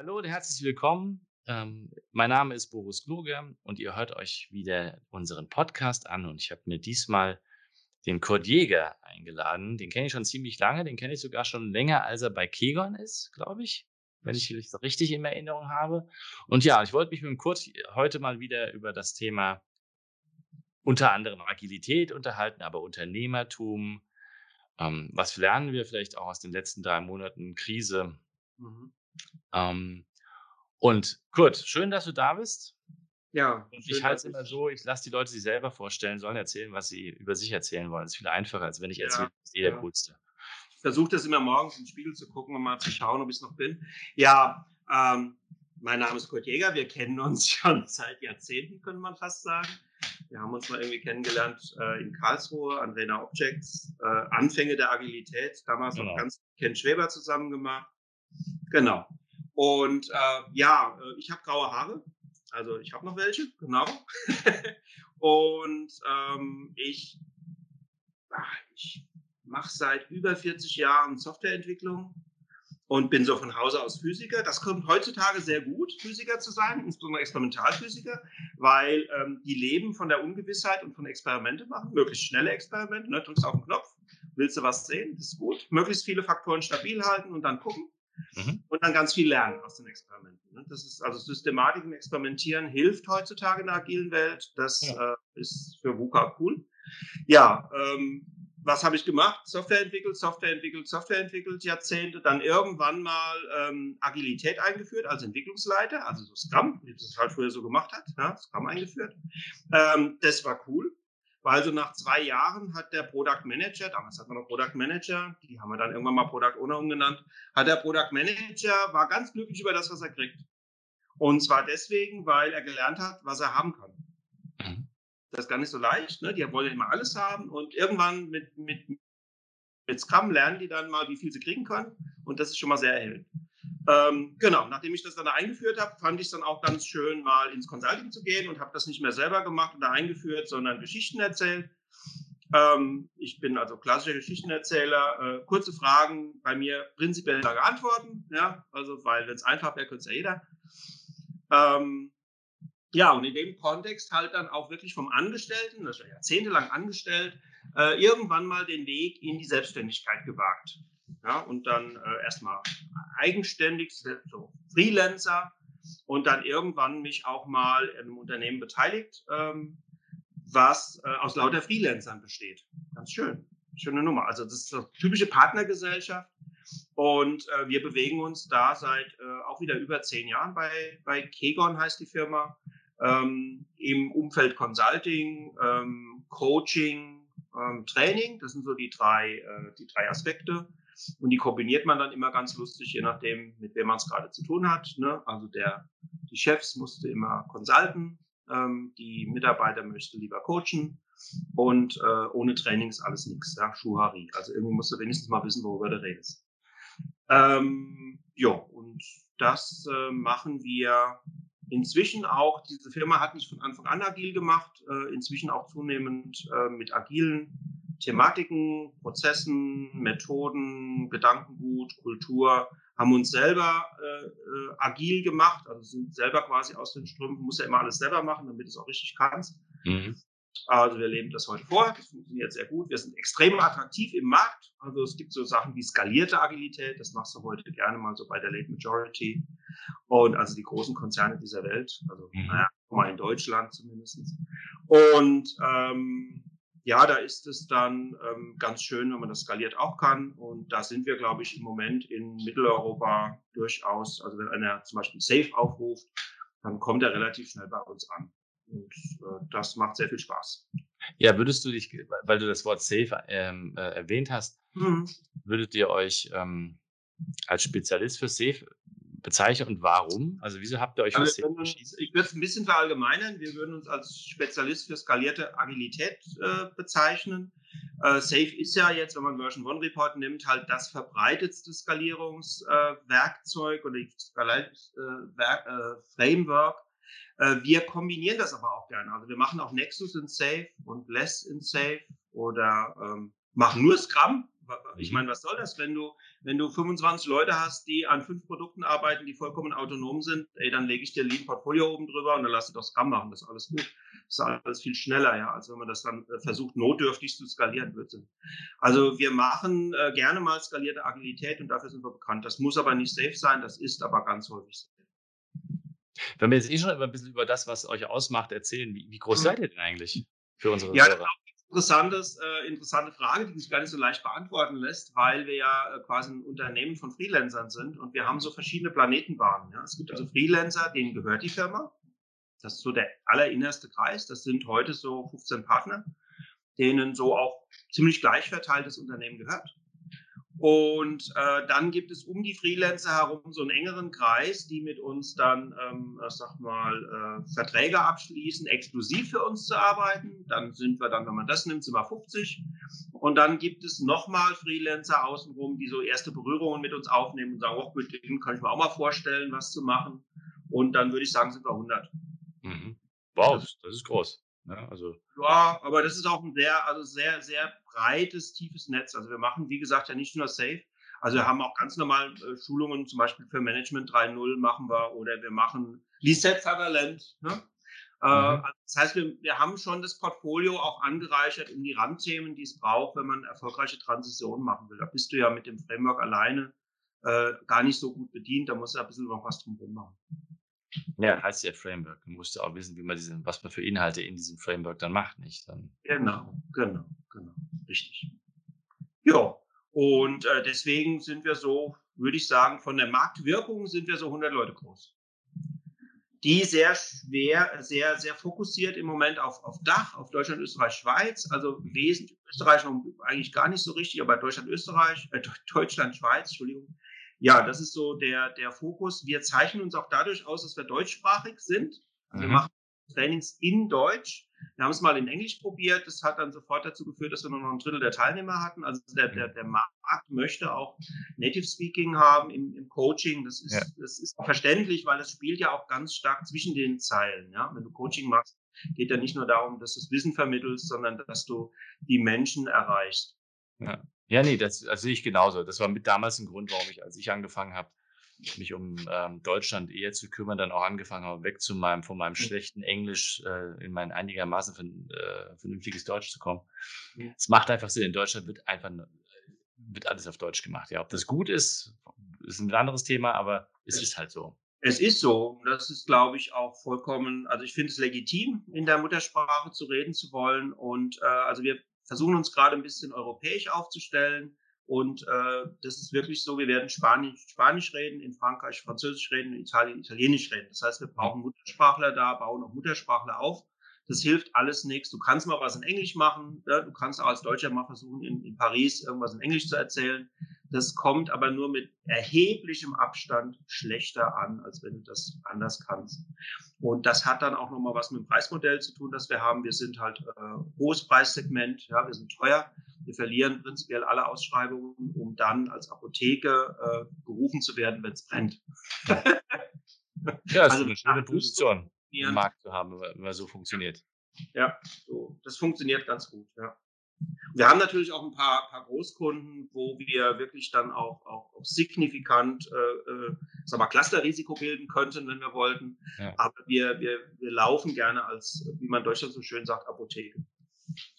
Hallo und herzlich willkommen. Ähm, mein Name ist Boris Kluge und ihr hört euch wieder unseren Podcast an. Und ich habe mir diesmal den Kurt Jäger eingeladen. Den kenne ich schon ziemlich lange. Den kenne ich sogar schon länger, als er bei Kegon ist, glaube ich, wenn ich das richtig in Erinnerung habe. Und ja, ich wollte mich mit dem Kurt heute mal wieder über das Thema unter anderem Agilität unterhalten, aber Unternehmertum. Ähm, was lernen wir vielleicht auch aus den letzten drei Monaten Krise? Mhm. Ähm, und Kurt, schön, dass du da bist. Ja. Und ich halte es immer so, ich lasse die Leute sich selber vorstellen, sollen erzählen, was sie über sich erzählen wollen. Das ist viel einfacher, als wenn ich erzähle, ja, das ist eh der ja. Coolste. Ich versuche das immer morgens im Spiegel zu gucken und mal zu schauen, ob ich es noch bin. Ja, ähm, mein Name ist Kurt Jäger. Wir kennen uns schon seit Jahrzehnten, könnte man fast sagen. Wir haben uns mal irgendwie kennengelernt äh, in Karlsruhe an Rena Objects. Äh, Anfänge der Agilität, damals genau. noch ganz Ken Schweber zusammen gemacht. Genau. Und äh, ja, äh, ich habe graue Haare. Also ich habe noch welche, genau. und ähm, ich, ich mache seit über 40 Jahren Softwareentwicklung und bin so von Hause aus Physiker. Das kommt heutzutage sehr gut, Physiker zu sein, insbesondere Experimentalphysiker, weil ähm, die leben von der Ungewissheit und von Experimente machen, möglichst schnelle Experimente. Ne? Drückst auf den Knopf, willst du was sehen, das ist gut. Möglichst viele Faktoren stabil halten und dann gucken. Mhm. Und dann ganz viel lernen aus den Experimenten. Ne? Das ist also Systematik im Experimentieren hilft heutzutage in der agilen Welt. Das ja. äh, ist für VUCA cool. Ja, ähm, was habe ich gemacht? Software entwickelt, Software entwickelt, Software entwickelt, Jahrzehnte. Dann irgendwann mal ähm, Agilität eingeführt als Entwicklungsleiter, also so Scrum, wie das halt früher so gemacht hat, ja, Scrum eingeführt. Ähm, das war cool. Weil so nach zwei Jahren hat der Product Manager, damals hat man noch Product Manager, die haben wir dann irgendwann mal Product Owner umgenannt, hat der Product Manager, war ganz glücklich über das, was er kriegt. Und zwar deswegen, weil er gelernt hat, was er haben kann. Mhm. Das ist gar nicht so leicht, ne? Die wollen immer alles haben und irgendwann mit, mit, mit Scrum lernen die dann mal, wie viel sie kriegen können. Und das ist schon mal sehr erhellend. Ähm, genau, nachdem ich das dann eingeführt habe, fand ich es dann auch ganz schön, mal ins Consulting zu gehen und habe das nicht mehr selber gemacht oder eingeführt, sondern Geschichten erzählt. Ähm, ich bin also klassischer Geschichtenerzähler. Äh, kurze Fragen, bei mir prinzipiell lange Antworten, ja, also weil wenn es einfach wäre, könnte es ja jeder. Ähm, ja, und in dem Kontext halt dann auch wirklich vom Angestellten, das ja jahrzehntelang angestellt, äh, irgendwann mal den Weg in die Selbstständigkeit gewagt. Ja, und dann äh, erstmal eigenständig, so Freelancer und dann irgendwann mich auch mal in einem Unternehmen beteiligt, ähm, was äh, aus lauter Freelancern besteht. Ganz schön. Schöne Nummer. Also das ist eine typische Partnergesellschaft. Und äh, wir bewegen uns da seit äh, auch wieder über zehn Jahren bei, bei Kegon heißt die Firma, ähm, im Umfeld Consulting, ähm, Coaching, ähm, Training. Das sind so die drei, äh, die drei Aspekte. Und die kombiniert man dann immer ganz lustig, je nachdem, mit wem man es gerade zu tun hat. Ne? Also der, die Chefs musste immer consulten, ähm, die Mitarbeiter möchte lieber coachen und äh, ohne Training ist alles nichts, ja, Schuhari. Also irgendwie musst du wenigstens mal wissen, worüber du redest. Ähm, ja, und das äh, machen wir inzwischen auch. Diese Firma hat nicht von Anfang an agil gemacht, äh, inzwischen auch zunehmend äh, mit agilen Thematiken, Prozessen, Methoden, Gedankengut, Kultur, haben uns selber äh, äh, agil gemacht, also sind selber quasi aus den Strümpfen, muss ja immer alles selber machen, damit du es auch richtig kannst. Mhm. Also wir leben das heute vor, das funktioniert sehr gut. Wir sind extrem attraktiv im Markt. Also es gibt so Sachen wie skalierte Agilität, das machst du heute gerne mal so bei der Late Majority. Und also die großen Konzerne dieser Welt, also mhm. naja, mal in Deutschland zumindest. Und ähm, ja, da ist es dann ähm, ganz schön, wenn man das skaliert auch kann. Und da sind wir, glaube ich, im Moment in Mitteleuropa durchaus, also wenn einer zum Beispiel Safe aufruft, dann kommt er relativ schnell bei uns an. Und äh, das macht sehr viel Spaß. Ja, würdest du dich, weil du das Wort Safe ähm, äh, erwähnt hast, mhm. würdet ihr euch ähm, als Spezialist für Safe bezeichnen und warum? Also wieso habt ihr euch also, Safe entschieden? Ich würde es ein bisschen verallgemeinern. Wir würden uns als Spezialist für skalierte Agilität äh, bezeichnen. Äh, Safe ist ja jetzt, wenn man Version One Report nimmt, halt das verbreitetste Skalierungswerkzeug äh, oder äh, Framework. Äh, wir kombinieren das aber auch gerne. Also wir machen auch Nexus in Safe und Less in Safe oder ähm, machen nur Scrum, Ich mhm. meine, was soll das, wenn du, wenn du 25 Leute hast, die an fünf Produkten arbeiten, die vollkommen autonom sind, ey, dann lege ich dir Lean Portfolio oben drüber und dann lass ich doch Scrum machen, das ist alles gut. Das ist alles viel schneller, ja, als wenn man das dann äh, versucht, notdürftig zu skalieren. Also wir machen äh, gerne mal skalierte Agilität und dafür sind wir bekannt. Das muss aber nicht safe sein, das ist aber ganz häufig safe. Wenn wir jetzt eh schon ein bisschen über das, was euch ausmacht, erzählen, wie, wie groß mhm. seid ihr denn eigentlich für unsere ja, Hörer? Interessantes, äh, interessante Frage, die sich gar nicht so leicht beantworten lässt, weil wir ja äh, quasi ein Unternehmen von Freelancern sind und wir haben so verschiedene Planetenbahnen. Ja. Es gibt also Freelancer, denen gehört die Firma. Das ist so der allerinnerste Kreis. Das sind heute so 15 Partner, denen so auch ziemlich gleich verteiltes Unternehmen gehört. Und äh, dann gibt es um die Freelancer herum so einen engeren Kreis, die mit uns dann, ähm, sag mal, äh, Verträge abschließen, exklusiv für uns zu arbeiten. Dann sind wir dann, wenn man das nimmt, sind wir 50. Und dann gibt es nochmal Freelancer außenrum, die so erste Berührungen mit uns aufnehmen und sagen, oh, mit denen kann ich mir auch mal vorstellen, was zu machen. Und dann würde ich sagen, sind wir 100. Mhm. Wow, das, das ist groß. Ja, ne? also. ja, aber das ist auch ein sehr, also sehr, sehr breites, tiefes Netz. Also wir machen, wie gesagt, ja nicht nur Safe. Also wir haben auch ganz normal äh, Schulungen, zum Beispiel für Management 3.0 machen wir oder wir machen Reset Sutherland. Ne? Äh, mhm. Äh, das heißt, wir, wir haben schon das Portfolio auch angereichert um die Randthemen, die es braucht, wenn man erfolgreiche Transitionen machen will. Da bist du ja mit dem Framework alleine äh, gar nicht so gut bedient. Da musst du ein bisschen noch was drumherum machen. Ja, heißt ja Framework. Du musst ja auch wissen, wie man diese, was man für Inhalte in diesem Framework dann macht, nicht? Dann. Genau, genau, genau, richtig. Ja, und äh, deswegen sind wir so, würde ich sagen, von der Marktwirkung sind wir so 100 Leute groß. Die sehr schwer, sehr, sehr fokussiert im Moment auf, auf Dach, auf Deutschland, Österreich, Schweiz. Also wesentlich Österreich noch eigentlich gar nicht so richtig, aber Deutschland, Österreich, äh, Deutschland, Schweiz, Entschuldigung, ja, das ist so der, der Fokus. Wir zeichnen uns auch dadurch aus, dass wir deutschsprachig sind. Also mhm. Wir machen Trainings in Deutsch. Wir haben es mal in Englisch probiert. Das hat dann sofort dazu geführt, dass wir nur noch ein Drittel der Teilnehmer hatten. Also der, der, der Markt möchte auch Native Speaking haben im, im Coaching. Das ist, ja. das ist verständlich, weil das spielt ja auch ganz stark zwischen den Zeilen. Ja? Wenn du Coaching machst, geht ja nicht nur darum, dass du das Wissen vermittelst, sondern dass du die Menschen erreichst. Ja. Ja, nee, das, das sehe ich genauso. Das war mit damals ein Grund, warum ich, als ich angefangen habe, mich um ähm, Deutschland eher zu kümmern, dann auch angefangen habe, weg zu meinem, von meinem schlechten Englisch äh, in mein einigermaßen äh, vernünftiges Deutsch zu kommen. Es macht einfach Sinn. In Deutschland wird einfach wird alles auf Deutsch gemacht. Ja, ob das gut ist, ist ein anderes Thema, aber es ist halt so. Es ist so. Das ist, glaube ich, auch vollkommen, also ich finde es legitim, in der Muttersprache zu reden zu wollen. Und äh, also wir versuchen uns gerade ein bisschen europäisch aufzustellen. Und äh, das ist wirklich so, wir werden Spanisch, Spanisch reden, in Frankreich Französisch reden, in Italien Italienisch reden. Das heißt, wir brauchen Muttersprachler da, bauen auch Muttersprachler auf. Das hilft alles nichts. Du kannst mal was in Englisch machen. Ja? Du kannst auch als Deutscher mal versuchen, in, in Paris irgendwas in Englisch zu erzählen. Das kommt aber nur mit erheblichem Abstand schlechter an, als wenn du das anders kannst. Und das hat dann auch nochmal was mit dem Preismodell zu tun, das wir haben. Wir sind halt äh, hohes Preissegment, ja, wir sind teuer. Wir verlieren prinzipiell alle Ausschreibungen, um dann als Apotheke äh, gerufen zu werden, wenn es brennt. ja, das also, ist eine schöne Position im Markt zu haben, wenn man so funktioniert. Ja, so, das funktioniert ganz gut, ja. Wir haben natürlich auch ein paar, paar Großkunden, wo wir wirklich dann auch, auch, auch signifikant äh, äh, sag mal, Clusterrisiko bilden könnten, wenn wir wollten. Ja. Aber wir, wir, wir laufen gerne als, wie man in Deutschland so schön sagt, Apotheke.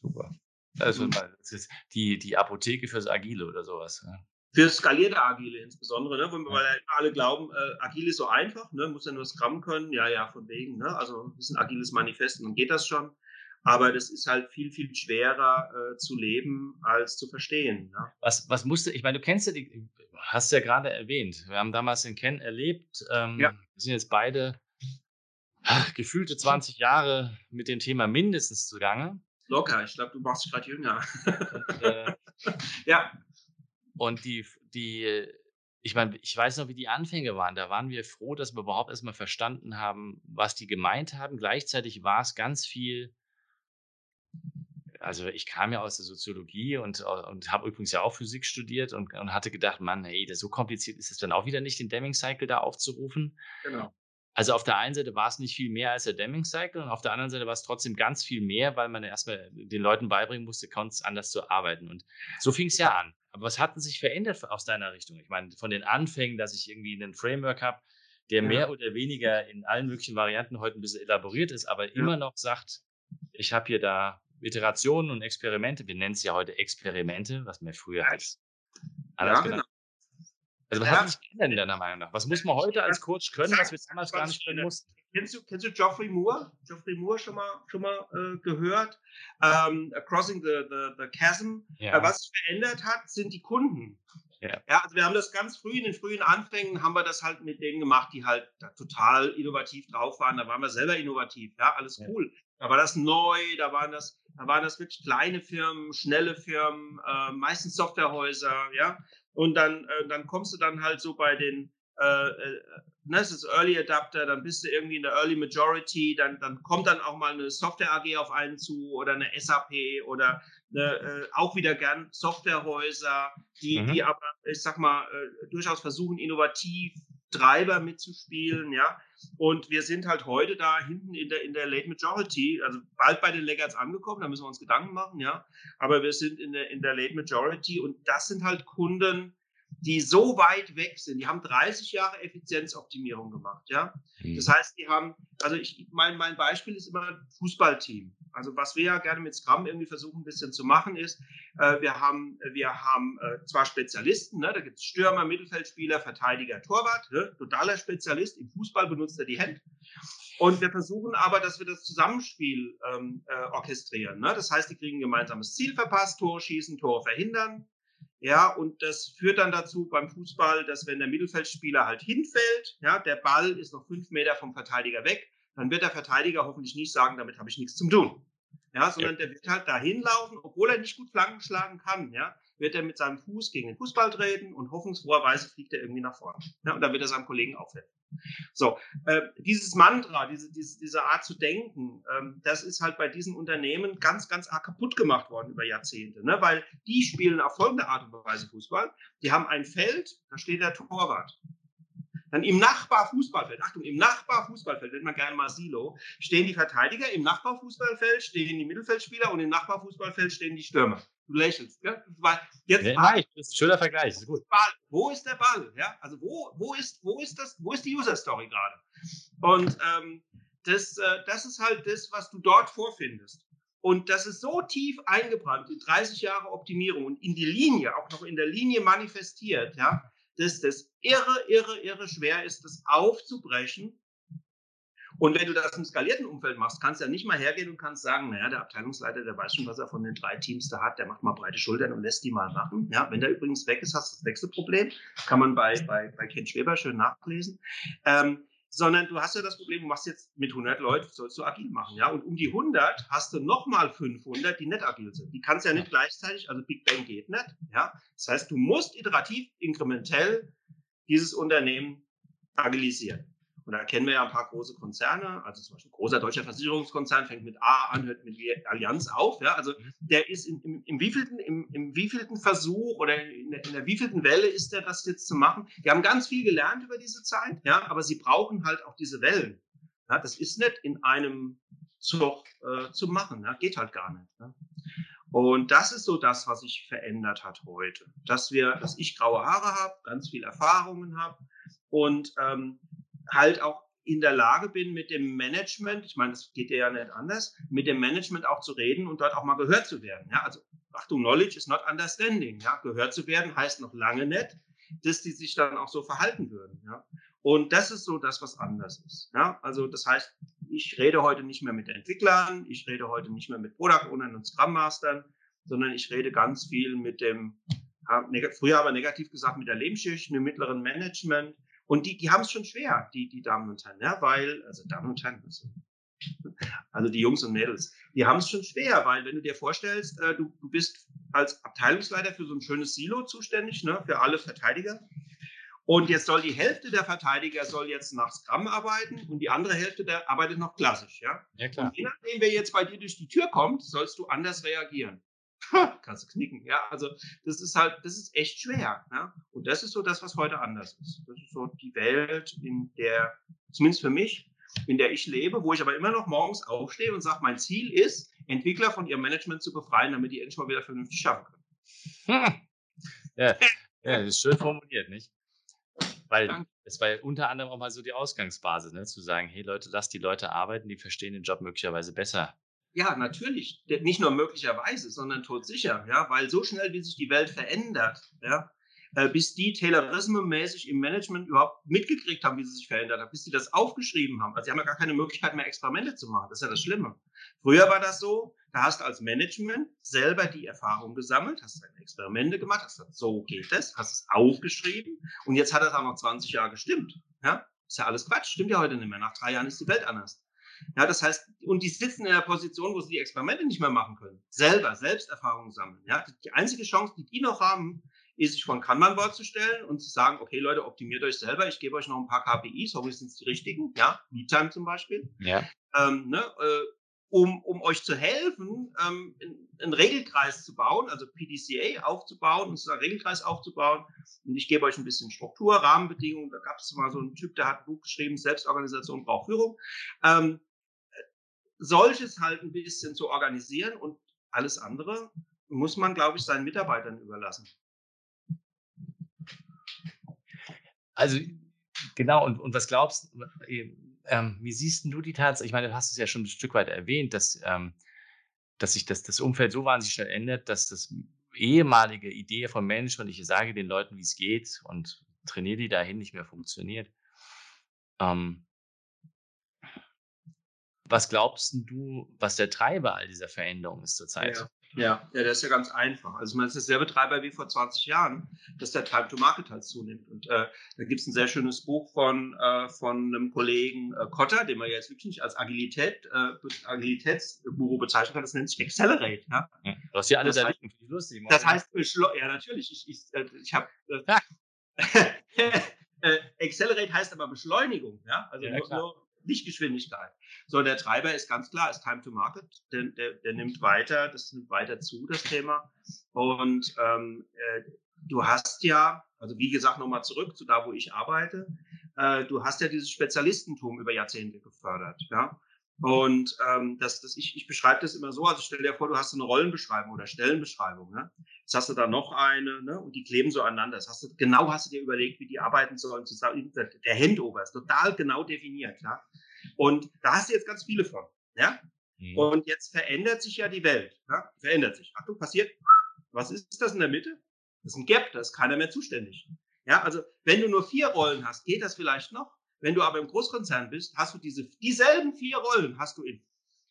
Super. Also mhm. das ist die, die Apotheke fürs Agile oder sowas. Ja. Für skalierte Agile insbesondere, ne? weil ja. alle glauben, äh, Agile ist so einfach, ne? muss ja nur Scrum können. Ja, ja, von wegen. Ne? Also ein bisschen agiles Manifest und dann geht das schon. Aber das ist halt viel, viel schwerer äh, zu leben als zu verstehen. Ne? Was, was musste, ich meine, du kennst ja die, hast ja gerade erwähnt, wir haben damals den Ken erlebt. Ähm, ja. Wir sind jetzt beide ach, gefühlte 20 Jahre mit dem Thema mindestens zugange. Locker, ich glaube, du machst dich gerade jünger. Und, äh, ja. Und die, die, ich meine, ich weiß noch, wie die Anfänge waren. Da waren wir froh, dass wir überhaupt erstmal verstanden haben, was die gemeint haben. Gleichzeitig war es ganz viel also ich kam ja aus der Soziologie und, und habe übrigens ja auch Physik studiert und, und hatte gedacht, Mann, hey, das so kompliziert ist es dann auch wieder nicht, den Deming-Cycle da aufzurufen. Genau. Also auf der einen Seite war es nicht viel mehr als der Deming-Cycle und auf der anderen Seite war es trotzdem ganz viel mehr, weil man erstmal den Leuten beibringen musste, ganz anders zu arbeiten. Und so fing es ja an. Aber was hat denn sich verändert aus deiner Richtung? Ich meine, von den Anfängen, dass ich irgendwie einen Framework habe, der Ja. mehr oder weniger in allen möglichen Varianten heute ein bisschen elaboriert ist, aber immer noch sagt, ich habe hier da Iterationen und Experimente. Wir nennen es ja heute Experimente, was man früher halt anders Ja, genannt genau. Also was Ja. hat sich geändert in deiner Meinung nach? Was muss man heute als Coach können, was wir damals gar nicht können mussten? Kennst du, kennst du Geoffrey Moore? Geoffrey Moore schon mal, schon mal äh, gehört? Ähm, Crossing the, the, the Chasm. Ja. Äh, was sich verändert hat, sind die Kunden. Ja. ja, also wir haben das ganz früh, in den frühen Anfängen haben wir das halt mit denen gemacht, die halt total innovativ drauf waren. Da waren wir selber innovativ, ja, alles Ja. cool. Da war das neu, da waren das, da waren das wirklich kleine Firmen, schnelle Firmen, äh, meistens Softwarehäuser, ja. Und dann, äh, dann kommst du dann halt so bei den, äh, äh, ne, es ist Early Adapter, dann bist du irgendwie in der Early Majority, dann, dann kommt dann auch mal eine Software AG auf einen zu oder eine SAP oder eine, äh, auch wieder gern Softwarehäuser, die, Mhm. die aber, ich sag mal, äh, durchaus versuchen, innovativ Treiber mitzuspielen, ja. Und wir sind halt heute da hinten in der, in der Late Majority, also bald bei den Laggards angekommen, da müssen wir uns Gedanken machen, ja. Aber wir sind in der, in der Late Majority und das sind halt Kunden, die so weit weg sind. Die haben 30 Jahre Effizienzoptimierung gemacht, ja. Mhm. Das heißt, die haben, also ich, mein, mein Beispiel ist immer ein Fußballteam. Also was wir ja gerne mit Scrum irgendwie versuchen ein bisschen zu machen ist, äh, wir haben, wir haben äh, zwar Spezialisten, ne, da gibt es Stürmer, Mittelfeldspieler, Verteidiger, Torwart, ne, totaler Spezialist, im Fußball benutzt er die Hände. Und wir versuchen aber, dass wir das Zusammenspiel ähm, äh, orchestrieren. Ne? Das heißt, die kriegen ein gemeinsames Ziel verpasst, Tore schießen, Tore verhindern. Ja, und das führt dann dazu beim Fußball, dass wenn der Mittelfeldspieler halt hinfällt, ja, der Ball ist noch fünf Meter vom Verteidiger weg, dann wird der Verteidiger hoffentlich nicht sagen, damit habe ich nichts zu tun. Ja, sondern der wird halt dahin laufen, obwohl er nicht gut Flanken schlagen kann, ja, wird er mit seinem Fuß gegen den Fußball treten und hoffnungsfroherweise fliegt er irgendwie nach vorne. Ja, und dann wird er seinem Kollegen aufhelfen. So, äh, dieses Mantra, diese, diese, diese Art zu denken, ähm, das ist halt bei diesen Unternehmen ganz, ganz arg kaputt gemacht worden über Jahrzehnte, ne? weil die spielen auf folgende Art und Weise Fußball. Die haben ein Feld, da steht der Torwart. Dann im Nachbarfußballfeld, Achtung, im Nachbarfußballfeld, nennt man gerne mal Silo, stehen die Verteidiger, im Nachbarfußballfeld stehen die Mittelfeldspieler und im Nachbarfußballfeld stehen die Stürmer. Du lächelst, ja? Weil Jetzt Ja, nein, das ist ein schöner Vergleich, ist gut. Ball. Wo ist der Ball? Ja, also wo, wo ist, wo ist das, wo ist die User Story gerade? Und ähm, das, äh, das ist halt das, was du dort vorfindest. Und das ist so tief eingebrannt in 30 Jahre Optimierung und in die Linie, auch noch in der Linie manifestiert, ja, dass das irre, irre, irre schwer ist, das aufzubrechen. Und wenn du das im skalierten Umfeld machst, kannst du ja nicht mal hergehen und kannst sagen, naja, der Abteilungsleiter, der weiß schon, was er von den drei Teams da hat, der macht mal breite Schultern und lässt die mal machen. Ja, wenn der übrigens weg ist, hast du das Wechselproblem. Kann man bei, bei, bei Ken Schweber schön nachlesen. Ähm, sondern du hast ja das Problem, du machst jetzt mit 100 Leuten, sollst du agil machen, ja, und um die 100 hast du nochmal 500, die nicht agil sind. Die kannst du ja nicht gleichzeitig, also Big Bang geht nicht, ja. Das heißt, du musst iterativ, inkrementell dieses Unternehmen agilisieren. Und da kennen wir ja ein paar große Konzerne, also zum Beispiel ein großer deutscher Versicherungskonzern fängt mit A an, hört mit Allianz auf. Ja? Also der ist im, im, im, wievielten, im, im wievielten Versuch oder in der, in der wievielten Welle ist der, das jetzt zu machen. Die haben ganz viel gelernt über diese Zeit, ja, aber sie brauchen halt auch diese Wellen. Ja? Das ist nicht in einem Zug äh, zu machen, ja? geht halt gar nicht. Ja? Und das ist so das, was sich verändert hat heute. Dass wir, dass ich graue Haare habe, ganz viel Erfahrungen habe und ähm, halt auch in der Lage bin, mit dem Management, ich meine, das geht ja nicht anders, mit dem Management auch zu reden und dort auch mal gehört zu werden. Ja, also Achtung, Knowledge is not understanding. Ja, gehört zu werden heißt noch lange nicht, dass die sich dann auch so verhalten würden. Ja, und das ist so das, was anders ist. Ja, also das heißt, ich rede heute nicht mehr mit Entwicklern, ich rede heute nicht mehr mit Product Ownern und Scrum Mastern, sondern ich rede ganz viel mit dem, früher aber negativ gesagt, mit der Lebensschicht, mit dem mittleren Management, und die, die haben es schon schwer, die, die Damen und Herren, ja, weil, also Damen und Herren, also, also die Jungs und Mädels, die haben es schon schwer, weil wenn du dir vorstellst, äh, du, du bist als Abteilungsleiter für so ein schönes Silo zuständig, ne, für alle Verteidiger. Und jetzt soll die Hälfte der Verteidiger soll jetzt nach Scrum arbeiten und die andere Hälfte der arbeitet noch klassisch, ja. Ja, klar. Und je nachdem, wer jetzt bei dir durch die Tür kommt, sollst du anders reagieren. Kannst du knicken, ja. Also das ist halt, das ist echt schwer. Ja? Und das ist so das, was heute anders ist. Das ist so die Welt, in der, zumindest für mich, in der ich lebe, wo ich aber immer noch morgens aufstehe und sage, mein Ziel ist, Entwickler von ihrem Management zu befreien, damit die endlich mal wieder vernünftig schaffen können. Hm. ja, ja, das ist schön formuliert, nicht? Weil es war ja unter anderem auch mal so die Ausgangsbasis, ne? zu sagen, hey Leute, lasst die Leute arbeiten, die verstehen den Job möglicherweise besser. Ja, natürlich. Nicht nur möglicherweise, sondern todsicher, ja, weil so schnell, wie sich die Welt verändert, ja, äh, bis die Taylorismus-mäßig im Management überhaupt mitgekriegt haben, wie sie sich verändert hat, bis sie das aufgeschrieben haben. Also sie haben ja gar keine Möglichkeit mehr, Experimente zu machen. Das ist ja das Schlimme. Früher war das so, da hast du als Management selber die Erfahrung gesammelt, hast deine Experimente gemacht, hast gesagt, so geht es, hast es aufgeschrieben und jetzt hat das auch noch 20 Jahre gestimmt. Ja? Ist ja alles Quatsch, stimmt ja heute nicht mehr. Nach drei Jahren ist die Welt anders. Ja, das heißt, und die sitzen in der Position, wo sie die Experimente nicht mehr machen können. Selber, Selbsterfahrung sammeln. Ja, die einzige Chance, die die noch haben, ist, sich von Kanban-Board zu stellen und zu sagen, okay, Leute, optimiert euch selber, ich gebe euch noch ein paar KPIs, hoffentlich sind es die richtigen, ja, Meet-Time zum Beispiel. Ja. Ähm, ne, äh, um, um euch zu helfen, ähm, einen Regelkreis zu bauen, also PDCA aufzubauen, und einen Regelkreis aufzubauen. Und ich gebe euch ein bisschen Struktur, Rahmenbedingungen. Da gab es mal so einen Typ, der hat ein Buch geschrieben, Selbstorganisation braucht Führung. Ähm, solches halt ein bisschen zu organisieren und alles andere muss man, glaube ich, seinen Mitarbeitern überlassen. Also genau, und, und was glaubst du, ähm, wie siehst du die Tatsache? Ich meine, du hast es ja schon ein Stück weit erwähnt, dass, ähm, dass sich das, das Umfeld so wahnsinnig schnell ändert, dass das ehemalige Idee von Menschen, und ich sage den Leuten, wie es geht und trainiere die dahin, nicht mehr funktioniert. Ähm, was glaubst du, was der Treiber all dieser Veränderungen ist zurzeit? Ja. Ja, ja, der ist ja ganz einfach. Also man ist derselbe Treiber wie vor 20 Jahren, dass der Time to Market halt zunimmt. Und äh, da gibt es ein sehr schönes Buch von, äh, von einem Kollegen äh, Kotter, den man jetzt wirklich nicht als Agilität, äh, Agilitätsguru bezeichnen kann. Das nennt sich Accelerate. Ja? ja du hast ja alle da liegen, finde ich lustig. Das heißt, ja natürlich, ich, ich, äh, ich habe... Äh, äh, Accelerate heißt aber Beschleunigung. Ja? Also ja, nur, nur Lichtgeschwindigkeit. So, der Treiber ist ganz klar, ist Time to Market. Der, der, der nimmt weiter, das nimmt weiter zu, das Thema. Und ähm, äh, du hast ja, also wie gesagt, nochmal zurück zu da, wo ich arbeite, äh, du hast ja dieses Spezialistentum über Jahrzehnte gefördert. Ja? Und ähm, das, das, ich, ich beschreibe das immer so, also stell dir vor, du hast eine Rollenbeschreibung oder Stellenbeschreibung. Ne? Jetzt hast du da noch eine ne? und die kleben so aneinander. Das hast du, genau hast du dir überlegt, wie die arbeiten sollen. Zusammen. Der Handover ist total genau definiert. Ja? Und da hast du jetzt ganz viele von. Ja? Mhm. Und jetzt verändert sich ja die Welt. Ja? Verändert sich. Achtung, passiert. Was ist das in der Mitte? Das ist ein Gap, da ist keiner mehr zuständig. Ja, also wenn du nur vier Rollen hast, geht das vielleicht noch. Wenn du aber im Großkonzern bist, hast du diese, dieselben vier Rollen hast du in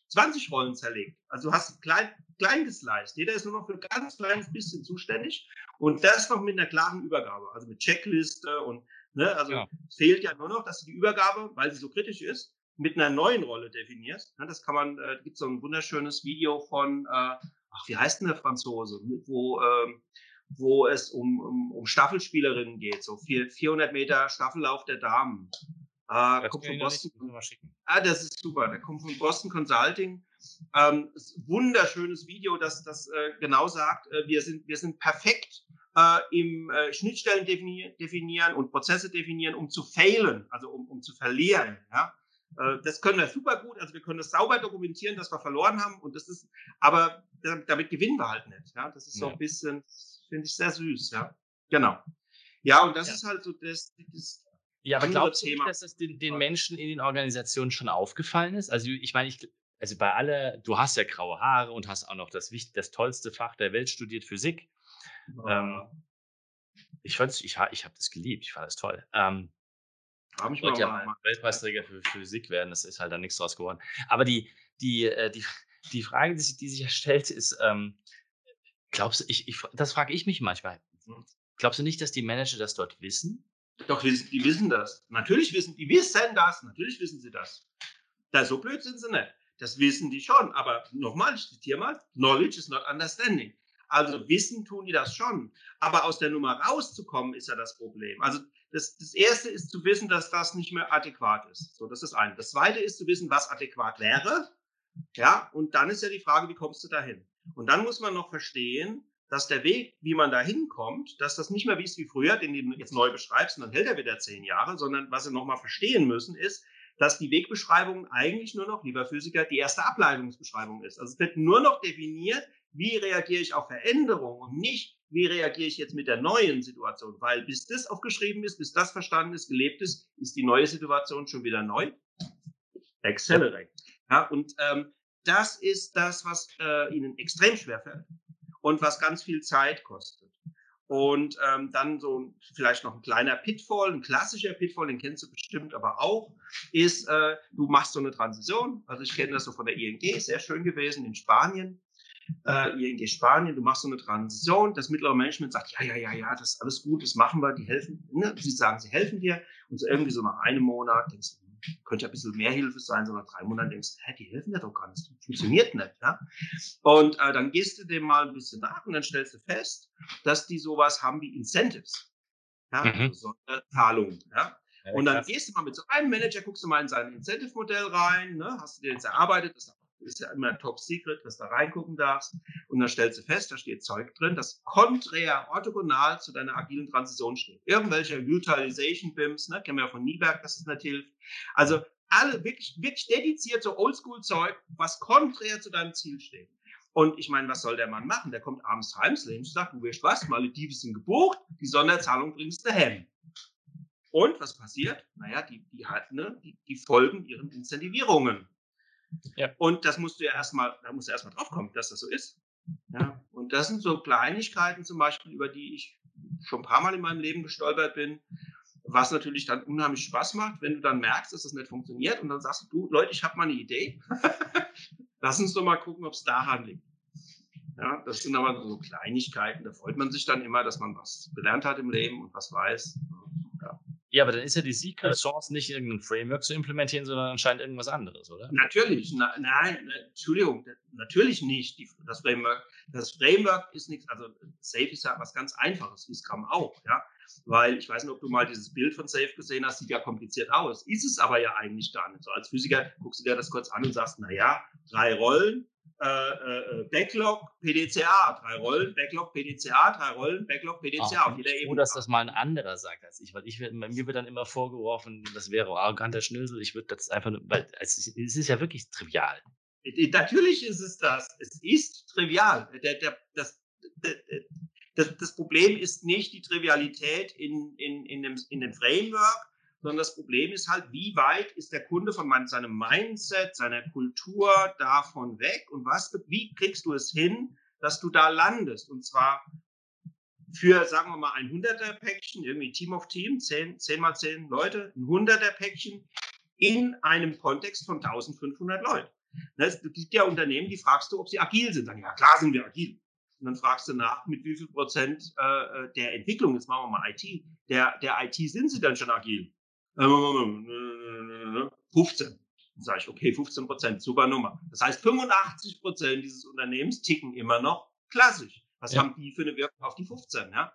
20 Rollen zerlegt. Also du hast klein, klein gesliced. Jeder ist nur noch für ein ganz kleines bisschen zuständig und das noch mit einer klaren Übergabe, also mit Checkliste und, ne, also ja. fehlt ja nur noch, dass die Übergabe, weil sie so kritisch ist, mit einer neuen Rolle definierst. Ne, das kann man, äh, gibt so ein wunderschönes Video von, äh, ach, wie heißt denn der Franzose, wo, ähm, wo es um, um, um Staffelspielerinnen geht, so 400 Meter Staffellauf der Damen. Äh, kommt von Boston. Ah, das ist super. Der kommt von Boston Consulting. Ähm, wunderschönes Video, das, das äh, genau sagt, äh, wir, sind, wir sind perfekt äh, im äh, Schnittstellen definieren, definieren und Prozesse definieren, um zu failen, also um, um zu verlieren. Ja? Äh, das können wir super gut, also wir können das sauber dokumentieren, dass wir verloren haben und das ist, aber damit gewinnen wir halt nicht. Ja? Das ist so ein bisschen, finde ich sehr süß. Ja, genau. Ja, und das ja. ist halt so das, das ja, aber glaubst du nicht, dass das den, den, Menschen in den Organisationen schon aufgefallen ist? Also ich meine, ich, also bei alle, du hast ja graue Haare und hast auch noch das, das tollste Fach der Welt studiert, Physik. Oh. Ähm, ich fand's, ich, ich habe das geliebt, ich fand das toll. Ähm, Hab ich wollte ja Weltpreisträger für Physik werden, das ist halt dann nichts draus geworden. Aber die, die, äh, die, die Frage, die sich, die sich ja stellt, ist, ähm, glaubst du, ich, ich, das frage ich mich manchmal, hm. glaubst du nicht, dass die Manager das dort wissen? Doch, die wissen das. Natürlich wissen die wissen das. Natürlich wissen sie das. Da so blöd sind sie nicht. Das wissen die schon. Aber nochmal, ich zitiere mal: Knowledge is not understanding. Also wissen tun die das schon. Aber aus der Nummer rauszukommen, ist ja das Problem. Also das, das erste ist zu wissen, dass das nicht mehr adäquat ist. So, das ist ein. Das zweite ist zu wissen, was adäquat wäre. Ja, und dann ist ja die Frage, wie kommst du dahin? Und dann muss man noch verstehen, dass der Weg, wie man da hinkommt, dass das nicht mehr wie es wie früher, den du jetzt neu beschreibst, und dann hält er wieder zehn Jahre, sondern was sie nochmal verstehen müssen, ist, dass die Wegbeschreibung eigentlich nur noch, lieber Physiker, die erste Ableitungsbeschreibung ist. Also es wird nur noch definiert, wie reagiere ich auf Veränderungen und nicht, wie reagiere ich jetzt mit der neuen Situation. Weil bis das aufgeschrieben ist, bis das verstanden ist, gelebt ist, ist die neue Situation schon wieder neu. Accelerate. Ja, und ähm, das ist das, was äh, ihnen extrem schwer fällt und was ganz viel Zeit kostet. Und ähm, dann so vielleicht noch ein kleiner Pitfall, ein klassischer Pitfall, den kennst du bestimmt aber auch, ist, äh, du machst so eine Transition. Also ich kenne das so von der ING, sehr schön gewesen in Spanien. Äh, ING Spanien, du machst so eine Transition, das mittlere Management sagt, ja, ja, ja, ja, das ist alles gut, das machen wir, die helfen. Ne? Sie sagen, sie helfen dir. Und so irgendwie so nach einem Monat denkst du, könnte ja ein bisschen mehr Hilfe sein, so nach drei Monaten denkst du, hä, die helfen dir doch gar nicht, das funktioniert nicht. Ja? Und äh, dann gehst du dem mal ein bisschen nach und dann stellst du fest, dass die sowas haben wie Incentives. Ja, mhm. also Sonderzahlungen. Ja? Ja, und dann krass. gehst du mal mit so einem Manager, guckst du mal in sein Incentive-Modell rein, ne? hast du dir jetzt erarbeitet, das ist ja immer Top Secret, dass du da reingucken darfst. Und dann stellst du fest, da steht Zeug drin, das konträr, orthogonal zu deiner agilen Transition steht. Irgendwelche Utilization BIMs, ne, kennen wir ja von Nieberg, dass es nicht hilft. Also alle wirklich, wirklich so Oldschool-Zeug, was konträr zu deinem Ziel steht. Und ich meine, was soll der Mann machen? Der kommt abends heim, und sagt, du wirst was, Malediven sind gebucht, die Sonderzahlung bringst du hem. Und was passiert? Naja, die, die, halt, ne, die, die folgen ihren Incentivierungen. Ja. Und das musst du ja erstmal, da musst du erstmal drauf kommen, dass das so ist. Ja. Und das sind so Kleinigkeiten zum Beispiel, über die ich schon ein paar Mal in meinem Leben gestolpert bin, was natürlich dann unheimlich Spaß macht, wenn du dann merkst, dass das nicht funktioniert und dann sagst du, du Leute, ich habe mal eine Idee. Lass uns doch mal gucken, ob es daran liegt. Ja, das sind aber so Kleinigkeiten, da freut man sich dann immer, dass man was gelernt hat im Leben und was weiß. Ja, aber dann ist ja die Secret Source nicht irgendein Framework zu implementieren, sondern anscheinend irgendwas anderes, oder? Natürlich, na, nein, ne, Entschuldigung, natürlich nicht. Die, das Framework, das Framework ist nichts, also Safe ist ja was ganz Einfaches, wie Scrum auch, ja. Weil ich weiß nicht, ob du mal dieses Bild von Safe gesehen hast, sieht ja kompliziert aus. Ist es aber ja eigentlich gar nicht. So als Physiker guckst du dir das kurz an und sagst, na ja, drei Rollen, äh, äh, Backlog, PDCA, drei Rollen, Backlog, PDCA, drei Rollen, Backlog, PDCA. Ach, jeder Ebene. dass das mal ein anderer sagt als ich, weil ich mir wird dann immer vorgeworfen, das wäre arroganter Schnösel. Ich würde das einfach, weil es ist, es ist ja wirklich trivial. Natürlich ist es das. Es ist trivial. Der, der, das, das, das Problem ist nicht die Trivialität in, in, in, dem, in dem Framework, sondern das Problem ist halt, wie weit ist der Kunde von seinem Mindset, seiner Kultur davon weg und was, wie kriegst du es hin, dass du da landest? Und zwar für, sagen wir mal, ein 100er-Päckchen, irgendwie Team of Team, 10, 10 mal 10 Leute, ein 100er-Päckchen in einem Kontext von 1500 Leuten. Ne, es gibt ja Unternehmen, die fragst du, ob sie agil sind. Sagen, ja, klar sind wir agil. Und dann fragst du nach, mit wie viel Prozent äh, äh der Entwicklung, jetzt machen wir mal IT, der, der IT sind sie dann schon agil? 15. Dann sage ich, okay, 15 Prozent, super Nummer. Das heißt, 85 Prozent dieses Unternehmens ticken immer noch klassisch. Was ja. haben die für eine Wirkung auf die 15? Ja?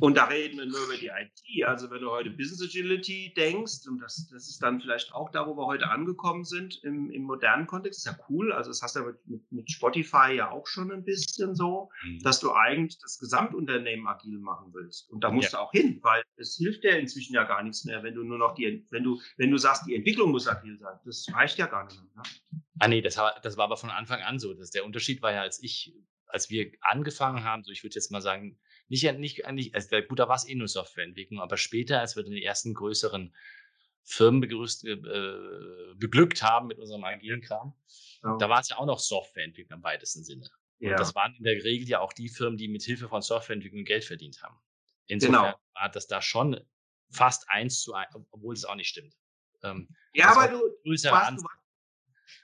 Und da reden wir nur über die IT. Also wenn du heute Business Agility denkst, und das, das ist dann vielleicht auch da, wo wir heute angekommen sind im, im modernen Kontext, ist ja cool. Also das hast du ja mit, mit Spotify ja auch schon ein bisschen so, mhm. dass du eigentlich das Gesamtunternehmen agil machen willst. Und da musst ja. du auch hin, weil es hilft dir inzwischen ja gar nichts mehr, wenn du nur noch die, wenn du, wenn du sagst, die Entwicklung muss agil sein. Das reicht ja gar nicht mehr. Ne? Ah nee, das war, das war aber von Anfang an so. Das, der Unterschied war ja, als ich, als wir angefangen haben, so ich würde jetzt mal sagen, nicht, nicht, nicht also gut, da war es eh nur Softwareentwicklung, aber später, als wir die ersten größeren Firmen begrüßt, äh, beglückt haben mit unserem agilen Kram, ja. da war es ja auch noch Softwareentwicklung im weitesten Sinne. Ja. Und das waren in der Regel ja auch die Firmen, die mit Hilfe von Softwareentwicklung Geld verdient haben. Insofern genau. war das da schon fast eins zu eins, obwohl es auch nicht stimmt. Ähm, ja, aber du, du, warst, du, warst,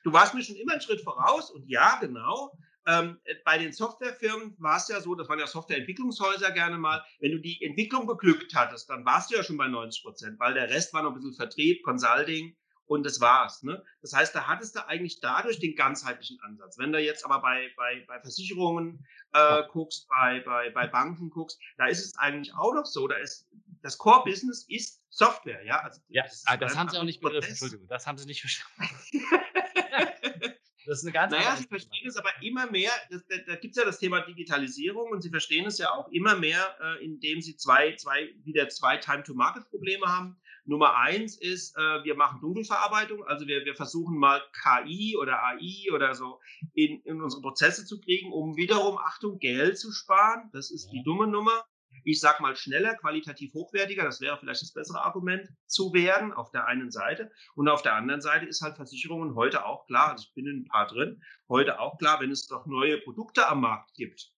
du warst mir schon immer einen Schritt voraus und ja, genau. Ähm, bei den Softwarefirmen war es ja so, das waren ja Softwareentwicklungshäuser gerne mal, wenn du die Entwicklung beglückt hattest, dann warst du ja schon bei 90 Prozent, weil der Rest war noch ein bisschen Vertrieb, Consulting und das war's. Ne? Das heißt, da hattest du eigentlich dadurch den ganzheitlichen Ansatz. Wenn du jetzt aber bei, bei, bei Versicherungen äh, guckst, bei, bei, bei Banken guckst, da ist es eigentlich auch noch so, da ist das Core-Business ist Software, ja. Also, ja, das, ah, das haben sie auch nicht begriffen, Entschuldigung, das haben sie nicht verstanden. Das ist eine ganz Naja, sie verstehen es aber immer mehr, das, da, da gibt es ja das Thema Digitalisierung und sie verstehen es ja auch immer mehr, äh, indem sie zwei, zwei, wieder zwei Time-to-Market-Probleme haben. Nummer eins ist, äh, wir machen Dunkelverarbeitung, also wir, wir versuchen mal KI oder AI oder so in, in unsere Prozesse zu kriegen, um wiederum, Achtung, Geld zu sparen. Das ist die dumme Nummer. Ich sag mal schneller, qualitativ hochwertiger, das wäre vielleicht das bessere Argument zu werden auf der einen Seite. Und auf der anderen Seite ist halt Versicherungen heute auch klar, also ich bin in ein paar drin, heute auch klar, wenn es doch neue Produkte am Markt gibt,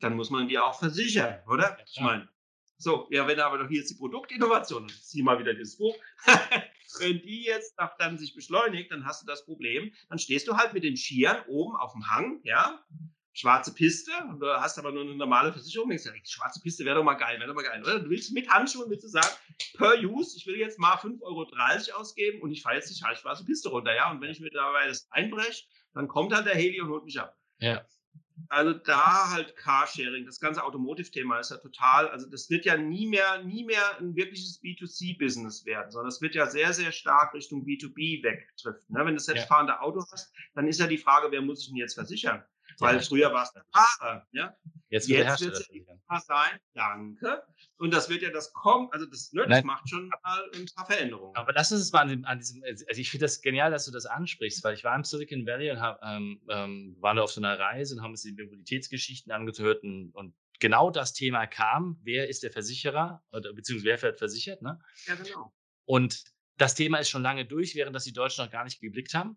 dann muss man die auch versichern, oder? Ich meine, so, ja, wenn aber doch hier jetzt die Produktinnovation, ich ziehe mal wieder das Buch, wenn die jetzt dann sich beschleunigt, dann hast du das Problem, dann stehst du halt mit den Skiern oben auf dem Hang, ja, schwarze Piste, und du hast aber nur eine normale Versicherung, denkst du, schwarze Piste wäre doch mal geil, wäre doch mal geil, oder? Du willst mit Handschuhen, willst du sagen, per Use, ich will jetzt mal 5,30 Euro ausgeben und ich fahre jetzt die schwarze Piste runter, ja, und wenn ich mir dabei das einbreche, dann kommt halt der Heli und holt mich ab. Ja. Also da halt Carsharing, das ganze Automotive-Thema ist ja total, also das wird ja nie mehr, nie mehr ein wirkliches B2C-Business werden, sondern es wird ja sehr, sehr stark Richtung B2B wegdriften. Ne? Wenn du selbstfahrende ja. Auto hast, dann ist ja die Frage, wer muss sich denn jetzt versichern? Weil ja. früher war es der Fahrer, ja. Jetzt, jetzt wird es ja sein, danke. Und das wird ja das kommen, also das, ne, das macht schon mal ein paar Veränderungen. Aber lass uns mal an, an diesem, also ich finde das genial, dass du das ansprichst, weil ich war im Silicon Valley und hab, ähm, ähm, waren da auf so einer Reise und haben uns die Mobilitätsgeschichten angehört und, und genau das Thema kam, wer ist der Versicherer oder beziehungsweise wer wird versichert, ne? Ja, genau. Und das Thema ist schon lange durch, während das die Deutschen noch gar nicht geblickt haben.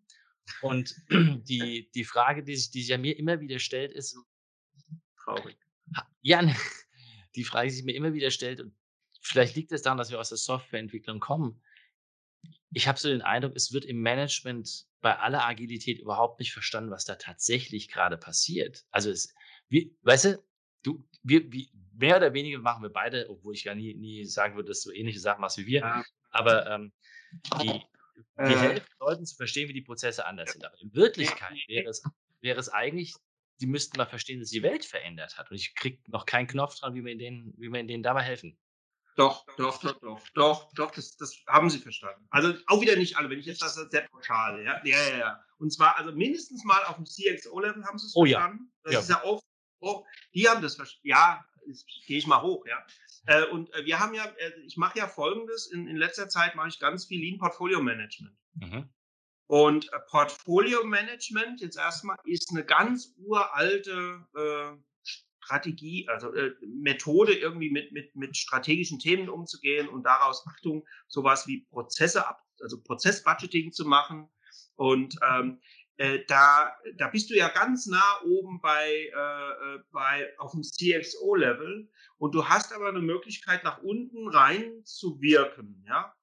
Und die, die Frage, die sich, die sich ja mir immer wieder stellt, ist traurig. Ja, ne, die Frage, die sich mir immer wieder stellt, und vielleicht liegt es daran, dass wir aus der Softwareentwicklung kommen. Ich habe so den Eindruck, es wird im Management bei aller Agilität überhaupt nicht verstanden, was da tatsächlich gerade passiert. Also es, wie, weißt du, du, wir, wie, mehr oder weniger machen wir beide, obwohl ich ja nie, nie sagen würde, dass du ähnliche Sachen machst wie wir. Ja. Aber ähm, die, wir äh, helfen Leuten zu verstehen, wie die Prozesse anders sind. Aber in Wirklichkeit wäre es, wäre es eigentlich, die müssten mal verstehen, dass die Welt verändert hat. Und ich kriege noch keinen Knopf dran, wie wir, denen, wie wir denen dabei helfen. Doch, doch, doch, doch, doch, doch, das, das haben sie verstanden. Also auch wieder nicht alle, wenn ich jetzt das sehr pauschal, ja, ja, ja, ja. Und zwar, also mindestens mal auf dem CXO-Level haben sie es oh, verstanden. Ja. Das ja. ist ja auch, oh, die haben das verstanden. Ja, gehe ich mal hoch, ja. Äh, und äh, wir haben ja, äh, ich mache ja folgendes, in, in letzter Zeit mache ich ganz viel Lean Portfolio Management. Mhm. Und äh, Portfolio Management jetzt erstmal ist eine ganz uralte äh, Strategie, also äh, Methode, irgendwie mit, mit, mit strategischen Themen umzugehen und daraus, Achtung, sowas wie Prozesse ab, also Prozessbudgeting zu machen. Und ähm, äh, da, da bist du ja ganz nah oben bei, äh, äh bei auf dem CXO-Level und du hast aber eine Möglichkeit, nach unten rein zu wirken. Ja?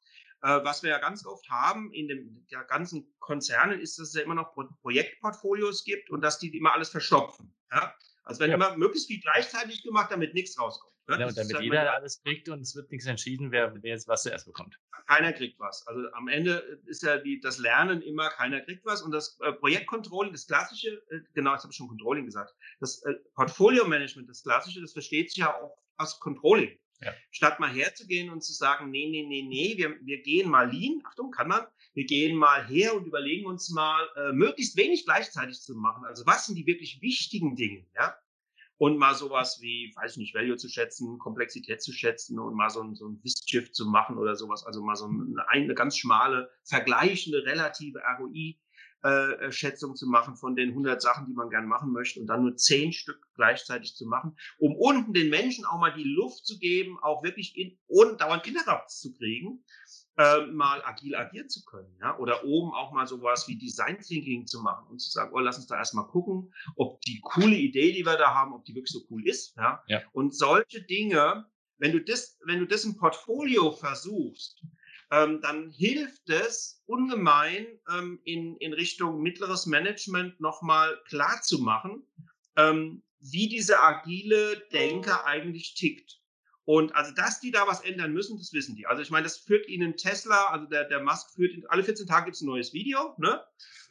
Äh, was wir ja ganz oft haben in den ja, ganzen Konzernen, ist, dass es ja immer noch Pro Projektportfolios gibt und dass die immer alles verstopfen. Ja? Also wenn ja. immer möglichst viel gleichzeitig gemacht, damit nichts rauskommt. Ne? Ja, und damit halt jeder alles kriegt und es wird nichts entschieden, wer, wer jetzt was zuerst bekommt. Keiner kriegt was. Also am Ende ist ja die, das Lernen immer, keiner kriegt was. Und das äh, Projektcontrolling, das klassische, äh, genau, jetzt habe ich schon Controlling gesagt, das äh, Portfolio-Management, das klassische, das versteht sich ja auch als Controlling. Ja. Statt mal herzugehen und zu sagen, nee, nee, nee, nee, wir, wir gehen mal lean, Achtung, kann man, wir gehen mal her und überlegen uns mal, äh, möglichst wenig gleichzeitig zu machen. Also was sind die wirklich wichtigen Dinge, ja? Und mal sowas wie, weiß ich nicht, Value zu schätzen, Komplexität zu schätzen und mal so ein, so ein Shift zu machen oder sowas. Also mal so eine, eine ganz schmale, vergleichende, relative ROI äh, Schätzung zu machen von den 100 Sachen, die man gern machen möchte und dann nur 10 Stück gleichzeitig zu machen, um unten den Menschen auch mal die Luft zu geben, auch wirklich in, ohne dauernd Kinderraps zu kriegen, äh, mal agil agieren zu können. Ja? Oder oben auch mal sowas wie Design Thinking zu machen und zu sagen, oh, lass uns da erstmal gucken, ob die coole Idee, die wir da haben, ob die wirklich so cool ist. Ja? ja. Und solche Dinge, wenn du das, wenn du das im Portfolio versuchst, ähm, dann hilft es ungemein ähm, in, in Richtung mittleres Management nochmal klar zu machen, ähm, wie diese agile Denker eigentlich tickt. Und also, dass die da was ändern müssen, das wissen die. Also ich meine, das führt ihnen Tesla, also der, der Musk führt, alle 14 Tage gibt es ein neues Video ne?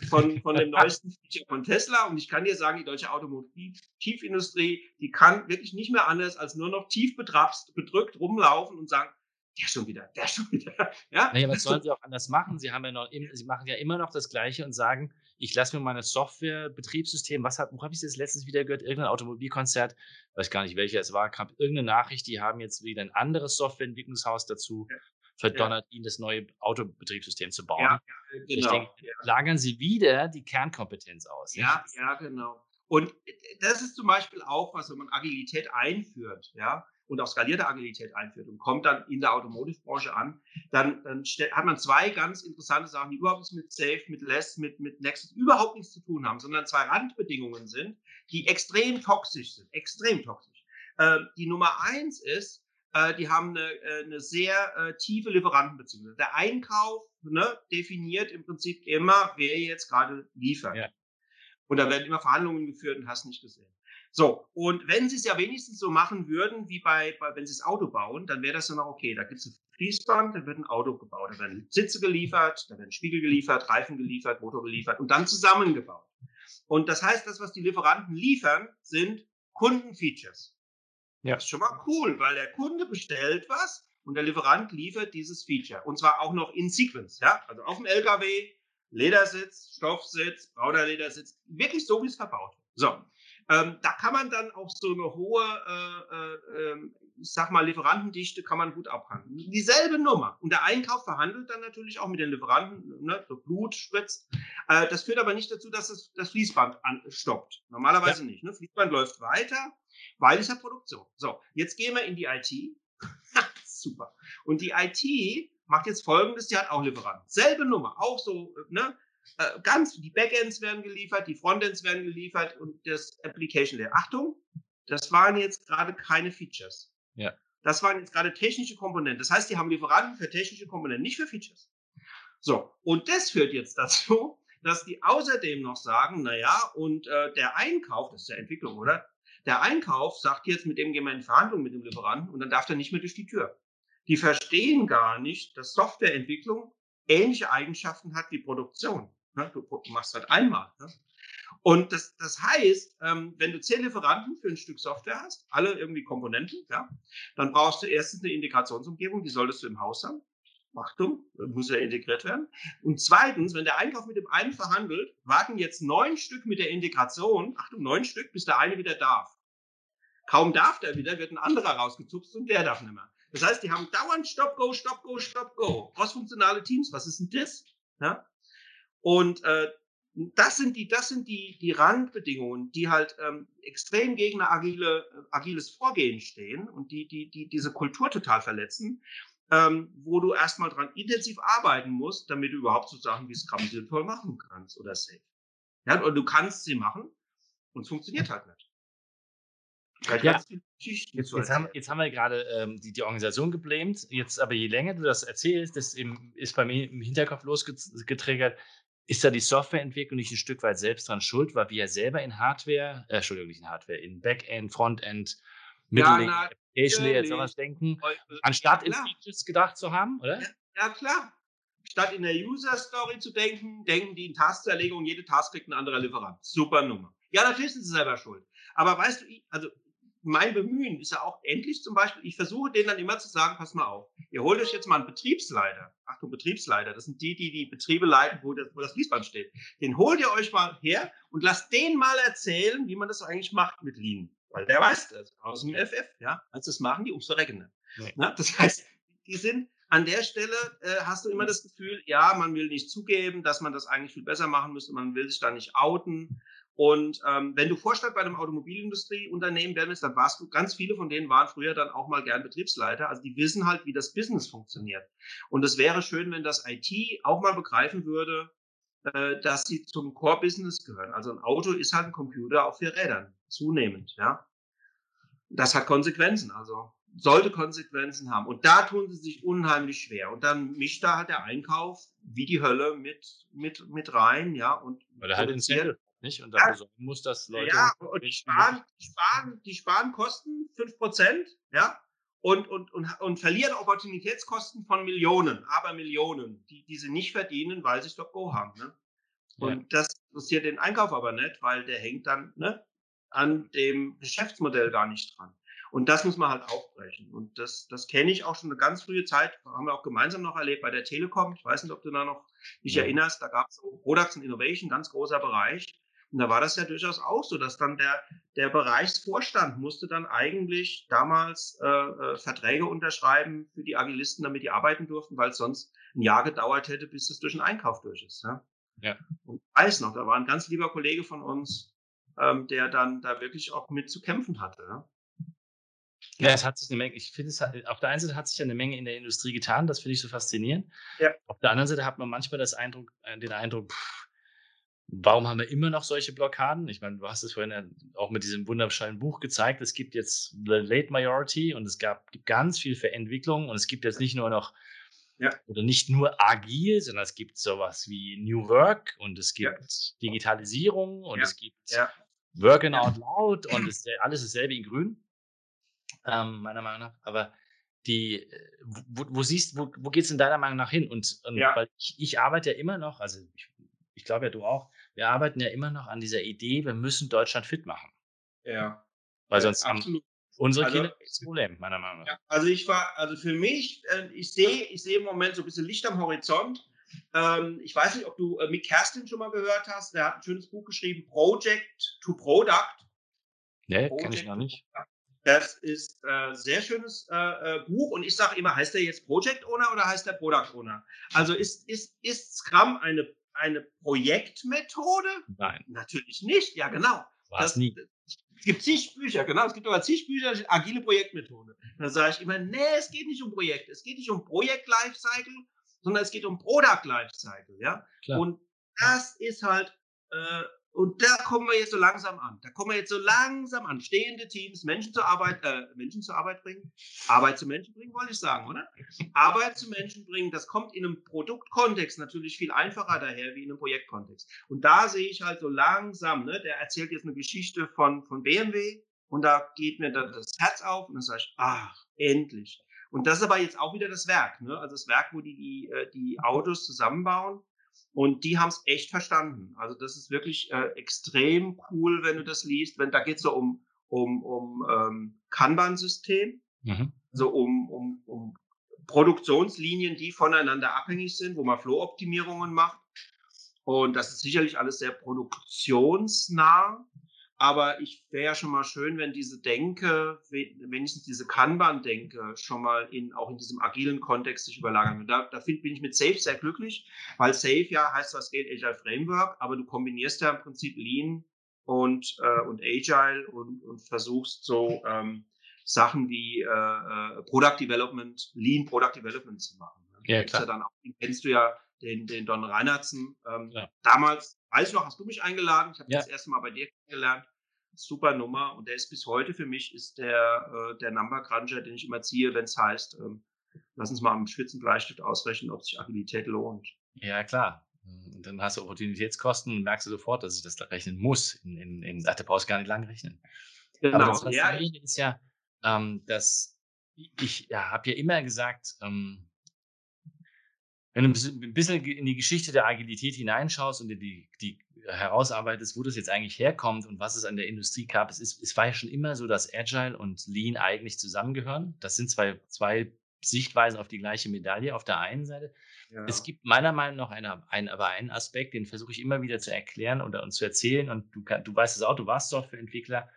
von, von dem neuesten Feature von Tesla. Und ich kann dir sagen, die deutsche Automobilindustrie, die kann wirklich nicht mehr anders als nur noch tief betrapst, bedrückt rumlaufen und sagen, der schon wieder, der schon wieder. Ja? Naja, was sollen sie auch anders machen? Sie haben ja noch, sie machen ja immer noch das Gleiche und sagen, ich lasse mir meine Software-Betriebssystem, was hat, wo habe ich das letztens wieder gehört? Irgendein Automobilkonzert, weiß gar nicht welcher es war, kam irgendeine Nachricht, die haben jetzt wieder ein anderes Softwareentwicklungshaus dazu. Ja. verdonnert, ja. ihn das neue Autobetriebssystem zu bauen. Ja, genau. Ich denke, lagern Sie wieder die Kernkompetenz aus. Ja, ja, genau. Und das ist zum Beispiel auch was, wenn man Agilität einführt, ja, und auch skalierte Agilität einführt und kommt dann in der Automotive-Branche an, dann, dann hat man zwei ganz interessante Sachen, die überhaupt nichts mit Safe, mit Less, mit, mit Nexus überhaupt nichts zu tun haben, sondern zwei Randbedingungen sind, die extrem toxisch sind, extrem toxisch. Äh, die Nummer eins ist, äh, die haben eine, äh, eine sehr äh, tiefe Lieferantenbeziehung. Der Einkauf ne, definiert im Prinzip immer, wer jetzt gerade liefert. Ja. Und da werden immer Verhandlungen geführt und hast nicht gesehen. So, und wenn sie es ja wenigstens so machen würden, wie bei, bei wenn sie das Auto bauen, dann wäre das ja noch okay. Da gibt es ein Fließband, da wird ein Auto gebaut, da werden Sitze geliefert, da werden Spiegel geliefert, Reifen geliefert, Motor geliefert und dann zusammengebaut. Und das heißt, das, was die Lieferanten liefern, sind Kundenfeatures. Ja. Das ist schon mal cool, weil der Kunde bestellt was und der Lieferant liefert dieses Feature. Und zwar auch noch in Sequence, ja. Also auf dem LKW, Ledersitz, Stoffsitz, brauner Ledersitz, wirklich so, wie es verbaut wird. So. Ähm, da kann man dann auch so eine hohe, äh, äh, ähm, ich sag mal, Lieferantendichte kann man gut abhandeln. Dieselbe Nummer. Und der Einkauf verhandelt dann natürlich auch mit den Lieferanten, ne, so Blut spritzt. Äh, das führt aber nicht dazu, dass es, das Fließband an, stoppt. Normalerweise ja. nicht. Ne? Fließband läuft weiter, weil es ja Produktion. So, jetzt gehen wir in die IT. Super. Und die IT macht jetzt folgendes, die hat auch Lieferanten. Selbe Nummer, auch so, ne? Äh, ganz, die Backends werden geliefert, die Frontends werden geliefert und das Application Layer. Achtung, das waren jetzt gerade keine Features. Ja. Das waren jetzt gerade technische Komponenten. Das heißt, die haben Lieferanten für technische Komponenten, nicht für Features. So, und das führt jetzt dazu, dass die außerdem noch sagen, naja, und äh, der Einkauf, das ist ja Entwicklung, oder? Der Einkauf sagt jetzt, mit dem gehen wir in Verhandlungen mit dem Lieferanten und dann darf der nicht mehr durch die Tür. Die verstehen gar nicht, dass Softwareentwicklung ähnliche Eigenschaften hat wie Produktion. Ne? Du machst halt einmal. Ne? Und das, das heißt, ähm, wenn du zehn Lieferanten für ein Stück Software hast, alle irgendwie Komponenten, ja, dann brauchst du erstens eine Integrationsumgebung, die solltest du im Haus haben. Achtung, muss ja integriert werden. Und zweitens, wenn der Einkauf mit dem einen verhandelt, warten jetzt neun Stück mit der Integration, Achtung, neun Stück, bis der eine wieder darf. Kaum darf der wieder, wird ein anderer rausgezupft und der darf nicht mehr. Das heißt, die haben dauernd Stop, Go, Stop, Go, Stop, Go. Crossfunktionale Teams, was ist denn das? Ja? Und äh, das sind die, das sind die, die Randbedingungen, die halt ähm, extrem gegen ein agile, äh, agiles Vorgehen stehen und die, die, die diese Kultur total verletzen, ähm, wo du erstmal dran intensiv arbeiten musst, damit du überhaupt so Sachen wie Scrum sinnvoll machen kannst oder safe. Ja, und du kannst sie machen und es funktioniert halt nicht. Ja, jetzt, jetzt, haben, jetzt haben wir gerade ähm, die, die Organisation geblämt. Jetzt aber je länger du das erzählst, das ist bei mir im Hinterkopf losgetriggert. Ist da die Softwareentwicklung nicht ein Stück weit selbst dran schuld, weil wir ja selber in Hardware, äh, Entschuldigung, nicht in Hardware, in Backend, Frontend, Middle ja, Application Layer, sowas denken, anstatt in Features gedacht zu haben, oder? Ja, ja, klar. Statt in der User Story zu denken, denken die in Tastzerlegung, jede Task kriegt ein anderer Lieferant. Super Nummer. Ja, natürlich sind sie selber schuld. Aber weißt du, also mein Bemühen ist ja auch endlich zum Beispiel, ich versuche denen dann immer zu sagen, pass mal auf, ihr holt euch jetzt mal einen Betriebsleiter. Achtung, Betriebsleiter, das sind die, die die Betriebe leiten, wo das, wo das Fließband steht. Den holt ihr euch mal her und lasst den mal erzählen, wie man das eigentlich macht mit Lean. Weil der weiß das aus dem FF, ja. Also das machen die ums Verrecken. Nee. Das heißt, die sind an der Stelle äh, hast du immer das Gefühl, ja, man will nicht zugeben, dass man das eigentlich viel besser machen müsste, man will sich da nicht outen. Und ähm, wenn du Vorstand bei einem Automobilindustrieunternehmen werden willst, dann warst du, ganz viele von denen waren früher dann auch mal gern Betriebsleiter. Also die wissen halt, wie das Business funktioniert. Und es wäre schön, wenn das IT auch mal begreifen würde, äh, dass sie zum Core-Business gehören. Also ein Auto ist halt ein Computer auf vier Rädern, zunehmend, ja. Das hat Konsequenzen, also sollte Konsequenzen haben. Und da tun sie sich unheimlich schwer. Und dann mischt da halt der Einkauf wie die Hölle mit, mit, mit rein, ja. Und Weil er halt Incentive nicht? Und dafür ja. sorgen muss, dass Leute. Ja, und die sparen, die sparen, die sparen Kosten 5%, ja, und, und, und, und verlieren Opportunitätskosten von Millionen, aber Millionen, die, die sie nicht verdienen, weil sie Stop Go haben. Ne? Und ja. das interessiert den Einkauf aber nicht, weil der hängt dann ne, an dem Geschäftsmodell gar nicht dran. Und das muss man halt aufbrechen. Und das, das kenne ich auch schon eine ganz frühe Zeit, haben wir auch gemeinsam noch erlebt bei der Telekom. Ich weiß nicht, ob du da noch dich ja. erinnerst, da gab es so Products and Innovation, ganz großer Bereich. Und da war das ja durchaus auch so, dass dann der, der Bereichsvorstand musste dann eigentlich damals äh, äh, Verträge unterschreiben für die Agilisten, damit die arbeiten durften, weil es sonst ein Jahr gedauert hätte, bis es durch den Einkauf durch ist. Ja. ja. Und ich weiß noch, da war ein ganz lieber Kollege von uns, ähm, der dann da wirklich auch mit zu kämpfen hatte. Ja. Ja, es hat sich eine Menge, ich finde es, auf der einen Seite hat sich ja eine Menge in der Industrie getan, das finde ich so faszinierend. Ja. Auf der anderen Seite hat man manchmal das Eindruck, äh, den Eindruck, pff, warum haben wir immer noch solche Blockaden? Ich meine, du hast es vorhin ja auch mit diesem wunderschönen Buch gezeigt. Es gibt jetzt The Late Majority und es gab, gibt ganz viel für Entwicklung und es gibt jetzt nicht nur noch ja. oder nicht nur agil, sondern es gibt sowas wie New Work und es gibt ja. Digitalisierung und es gibt Working Out Loud und es, alles dasselbe in Grün ähm, meiner Meinung nach. Aber die, äh, wo, wo siehst, wo, wo geht es in deiner Meinung nach hin? Und, und ja. weil ich, ich arbeite ja immer noch, also ich, ich glaube ja du auch, wir arbeiten ja immer noch an dieser Idee, wir müssen Deutschland fit machen. Ja. Weil sonst ja, absolut. unsere also, Kinder das Problem, meiner Meinung nach. Ja, also ich war, also für mich, äh, ich sehe, ich sehe im Moment so ein bisschen Licht am Horizont. Ähm, ich weiß nicht, ob du äh, Mick Kerstin schon mal gehört hast. Der hat ein schönes Buch geschrieben, Project to Product. Nee, kenne ich noch nicht. Das ist ein äh, sehr schönes äh, äh, Buch und ich sage immer, heißt der jetzt Project Owner oder heißt der Product Owner? Also ist, ist, ist Scrum eine, eine Projektmethode? Nein. Natürlich nicht, ja genau. War es nie. Es gibt zig Bücher, genau, es gibt aber zig Bücher, agile Projektmethode. Da sage ich immer, nee, es geht nicht um Projekte, es geht nicht um Projekt-Lifecycle, sondern es geht um Product-Lifecycle, ja. Klar. Und das ist halt äh, und da kommen wir jetzt so langsam an. Da kommen wir jetzt so langsam an. Stehende Teams, Menschen zur Arbeit, äh, Menschen zur Arbeit bringen. Arbeit zu Menschen bringen, wollte ich sagen, oder? Arbeit zu Menschen bringen, das kommt in einem Produktkontext natürlich viel einfacher daher wie in einem Projektkontext. Und da sehe ich halt so langsam, ne, der erzählt jetzt eine Geschichte von, von BMW und da geht mir dann das Herz auf und dann sage ich, ach, endlich. Und das ist aber jetzt auch wieder das Werk, ne? Also das Werk, wo die, die, äh, die Autos zusammenbauen und die haben es echt verstanden. Also das ist wirklich äh, extrem cool, wenn du das liest. Wenn da geht es so um um um ähm, Kanban-System, mhm. so um um um Produktionslinien, die voneinander abhängig sind, wo man Flow-Optimierungen macht. Und das ist sicherlich alles sehr produktionsnah. Aber ich wäre ja schon mal schön, wenn diese Denke, wenigstens diese Kanban-Denke schon mal in, auch in diesem agilen Kontext sich überlagern wird. Da, da find, bin ich mit Safe sehr glücklich, weil Safe ja heißt was geht Agile Framework, aber du kombinierst ja im Prinzip Lean und, äh, und Agile und, und versuchst so ähm, Sachen wie äh, äh, Product Development, Lean Product Development zu machen. Ja, klar. Ja dann auch, den kennst du ja, den, den Don Reinertsen. Ähm, ja. Damals, weiß ich noch, hast du mich eingeladen. Ich habe Ja. das erste Mal bei dir kennengelernt. Super Nummer. Und der ist bis heute für mich ist der, äh, der Number Cruncher, den ich immer ziehe, wenn es heißt, ähm, lass uns mal am spitzen Bleistift ausrechnen, ob sich Agilität lohnt. Ja, klar. Und dann hast du Opportunitätskosten und merkst du sofort, dass ich das da rechnen muss. In, in, in, ach, da brauchst du gar nicht lang rechnen. Aber Genau. das Ja, Faszinierende ist ja, ähm, dass ich ja, habe ja immer gesagt, ähm, wenn du ein bisschen- ein in die Geschichte der Agilität hineinschaust und die, die herausarbeitest, wo das jetzt eigentlich herkommt und was es an der Industrie gab, es, ist, es war ja schon immer so, dass Agile und Lean eigentlich zusammengehören. Das sind zwei, zwei Sichtweisen auf die gleiche Medaille auf der einen Seite. ja. Es gibt meiner Meinung nach einen, einen, aber einen Aspekt, den versuche ich immer wieder zu erklären oder und zu erzählen. Und du, du weißt es auch, du warst Softwareentwickler.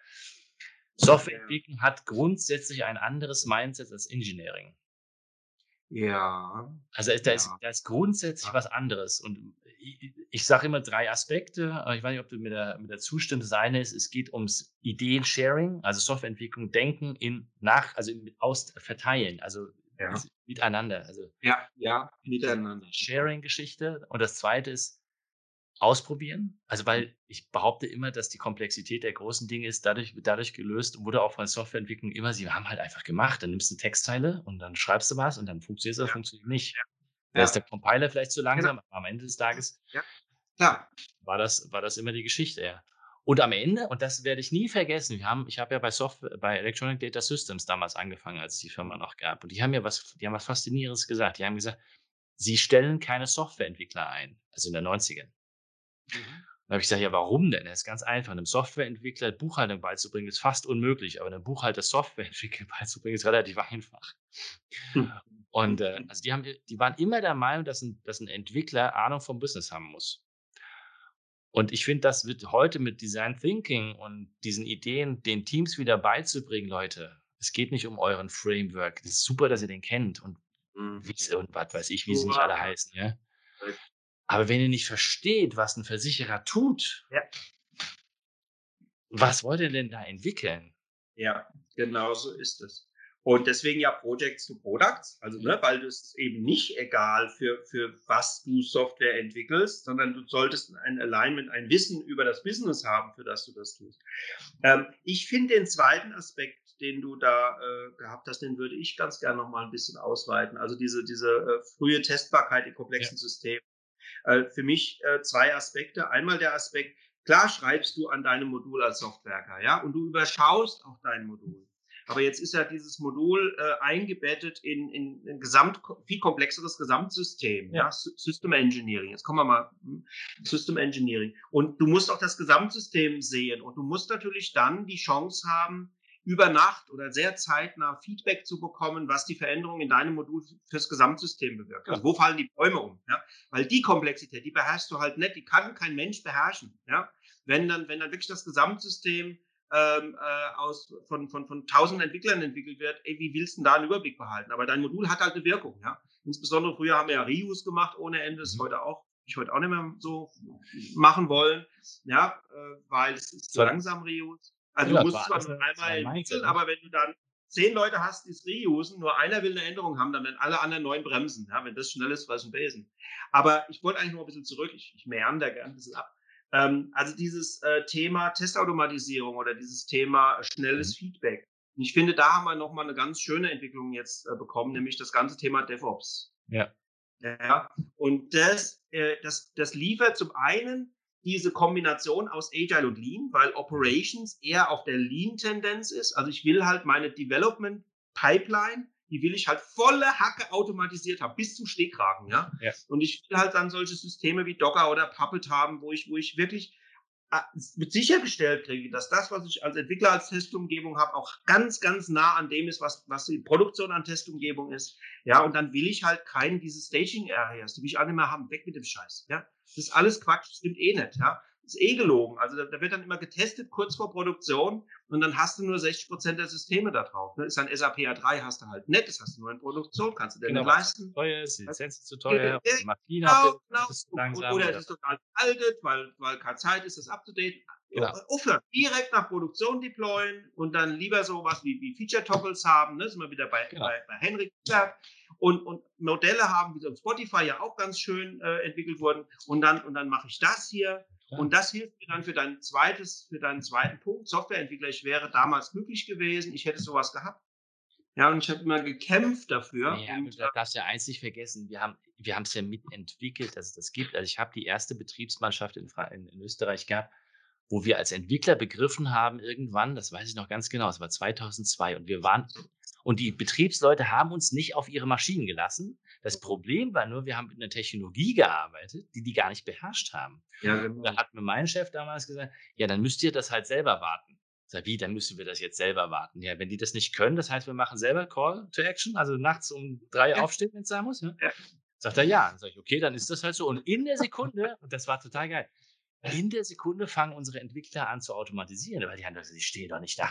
Softwareentwicklung hat grundsätzlich ein anderes Mindset als Engineering. Ja. Also da ist, Ja. da ist grundsätzlich Ja. was anderes. Und ich, ich sage immer drei Aspekte, aber ich weiß nicht, ob du mir da, mir da zustimmst. Das eine ist, es geht ums Ideen-Sharing, also Softwareentwicklung, Denken in nach, also in, aus verteilen, also Ja. miteinander. Also Ja, ja, miteinander. Sharing-Geschichte. Und das zweite ist ausprobieren. Also, weil ich behaupte immer, dass die Komplexität der großen Dinge ist dadurch, dadurch gelöst, wurde auch von Softwareentwicklung immer, sie haben halt einfach gemacht. Dann nimmst du Textteile und dann schreibst du was und dann funktioniert es oder Ja. funktioniert nicht. Da Ja. ist der Compiler vielleicht zu langsam, aber am Ende des Tages Klar. war das, war das immer die Geschichte, ja. Und am Ende, und das werde ich nie vergessen, wir haben, ich habe ja bei Software, bei Electronic Data Systems damals angefangen, als es die Firma noch gab. Und die haben mir was, die haben was Faszinierendes gesagt. Die haben gesagt, sie stellen keine Softwareentwickler ein, also in den 90ern. Mhm. Dann habe ich gesagt, ja, warum denn? Das ist ganz einfach. Einem Softwareentwickler Buchhaltung beizubringen, ist fast unmöglich, aber einem Buchhalter Softwareentwickler beizubringen, ist relativ einfach. Hm. Und äh, also die, haben, die waren immer der Meinung, dass ein, dass ein Entwickler Ahnung vom Business haben muss. Und ich finde, das wird heute mit Design Thinking und diesen Ideen den Teams wieder beizubringen, Leute. Es geht nicht um euren Framework. Es ist super, dass ihr den kennt und, Mhm. wie, und was weiß ich, wie sie nicht Super. alle heißen. Ja? Aber wenn ihr nicht versteht, was ein Versicherer tut, Ja. was wollt ihr denn da entwickeln? Ja, genau so ist es. Und deswegen ja Projects to Products, also ne, weil es ist eben nicht egal, für, für was du Software entwickelst, sondern du solltest ein Alignment, ein Wissen über das Business haben, für das du das tust. Ähm, ich finde den zweiten Aspekt, den du da äh, gehabt hast, den würde ich ganz gerne noch mal ein bisschen ausweiten. Also diese, diese äh, frühe Testbarkeit in komplexen Systemen. Äh, für mich äh, zwei Aspekte. Einmal der Aspekt, klar schreibst du an deinem Modul als Softwerker, ja, und du überschaust auch dein Modul. Aber jetzt ist ja dieses Modul äh, eingebettet in, in ein gesamt, viel komplexeres Gesamtsystem, ja. Ja. Sy- System Engineering. Jetzt kommen wir mal, hm, System Engineering. Und du musst auch das Gesamtsystem sehen und du musst natürlich dann die Chance haben, über Nacht oder sehr zeitnah Feedback zu bekommen, was die Veränderung in deinem Modul fürs Gesamtsystem bewirkt. Also wo fallen die Bäume um? Ja? Weil die Komplexität, die beherrschst du halt nicht, die kann kein Mensch beherrschen. Ja? Wenn dann, wenn dann wirklich das Gesamtsystem ähm, äh, aus, von, von, von tausend Entwicklern entwickelt wird, ey, wie willst du denn da einen Überblick behalten? Aber dein Modul hat halt eine Wirkung, ja. Insbesondere früher haben wir ja Reuse gemacht ohne Ende, ist Mhm. heute auch, ich heute auch nicht mehr so machen wollen, ja, äh, weil es ist zu So. langsam Reuse. Also Ja, du musst war zwar nur einmal ne? aber wenn du dann zehn Leute hast, die es reusen, nur einer will eine Änderung haben, dann werden alle anderen neun bremsen, ja, wenn das schnell ist, was ein Besen. Aber ich wollte eigentlich noch ein bisschen zurück, ich, ich meander gerne ein bisschen ab. Ähm, also dieses äh, Thema Testautomatisierung oder dieses Thema schnelles Feedback. Und ich finde, da haben wir nochmal eine ganz schöne Entwicklung jetzt äh, bekommen, nämlich das ganze Thema DevOps. Ja. Ja, und das, äh, das, das liefert zum einen diese Kombination aus Agile und Lean, weil Operations eher auf der Lean-Tendenz ist. Also ich will halt meine Development Pipeline, die will ich halt volle Hacke automatisiert haben, bis zum Stehkragen, ja. Ja. Und ich will halt dann solche Systeme wie Docker oder Puppet haben, wo ich, wo ich wirklich äh, mit sichergestellt kriege, dass das, was ich als Entwickler als Testumgebung habe, auch ganz, ganz nah an dem ist, was, was die Produktion an Testumgebung ist. Ja, und dann will ich halt keinen diese Staging Areas, die will ich alle mehr haben, weg mit dem Scheiß. Ja, das ist alles Quatsch, das stimmt eh nicht. Ja, das ist eh gelogen. Also da, da wird dann immer getestet kurz vor Produktion und dann hast du nur 60 Prozent der Systeme da drauf. Ne? Ist ein SAP A3 hast du halt nicht, das hast du nur in Produktion, kannst du dir Genau, nicht es leisten. zu teuer ist, die Lizenz ist zu teuer, ja, Genau, genau. langsam. Oder es oder- ist total veraltet, weil, weil keine Zeit ist, das abzudaten. Genau. Aufhören. Direkt nach Produktion deployen und dann lieber sowas wie, wie Feature-Toggles haben. Ne? Sind wir wieder bei, Genau. bei, bei Henrik. Berg. Und, und Modelle haben, wie so auf Spotify ja auch ganz schön äh, entwickelt wurden. Und dann, und dann mache ich das hier. Ja. Und das hilft mir dann für dein zweites, für deinen zweiten Punkt. Softwareentwickler, ich wäre damals glücklich gewesen, ich hätte sowas gehabt. Ja, und ich habe immer gekämpft dafür. Ja, und, du darfst ja eins nicht vergessen, wir haben wir es ja mitentwickelt, dass es das gibt. Also ich habe die erste Betriebsmannschaft in, in, in Österreich gehabt, wo wir als Entwickler begriffen haben irgendwann, das weiß ich noch ganz genau, es war 2002 und wir waren und die Betriebsleute haben uns nicht auf ihre Maschinen gelassen. Das Problem war nur, wir haben mit einer Technologie gearbeitet, die die gar nicht beherrscht haben. ja, genau. Da hat mir mein Chef damals gesagt, ja, dann müsst ihr das halt selber warten. Ich sag, wie, dann müssen wir das jetzt selber warten. Ja, wenn die das nicht können, das heißt, wir machen selber Call to Action, also nachts um drei Ja. aufstehen, wenn es sein muss. Ja? Ja. Sagt er, ja. Dann sag ich, okay, dann ist das halt so. Und in der Sekunde, und das war total geil, in der Sekunde fangen unsere Entwickler an zu automatisieren, weil die haben gesagt, die stehen doch nicht da.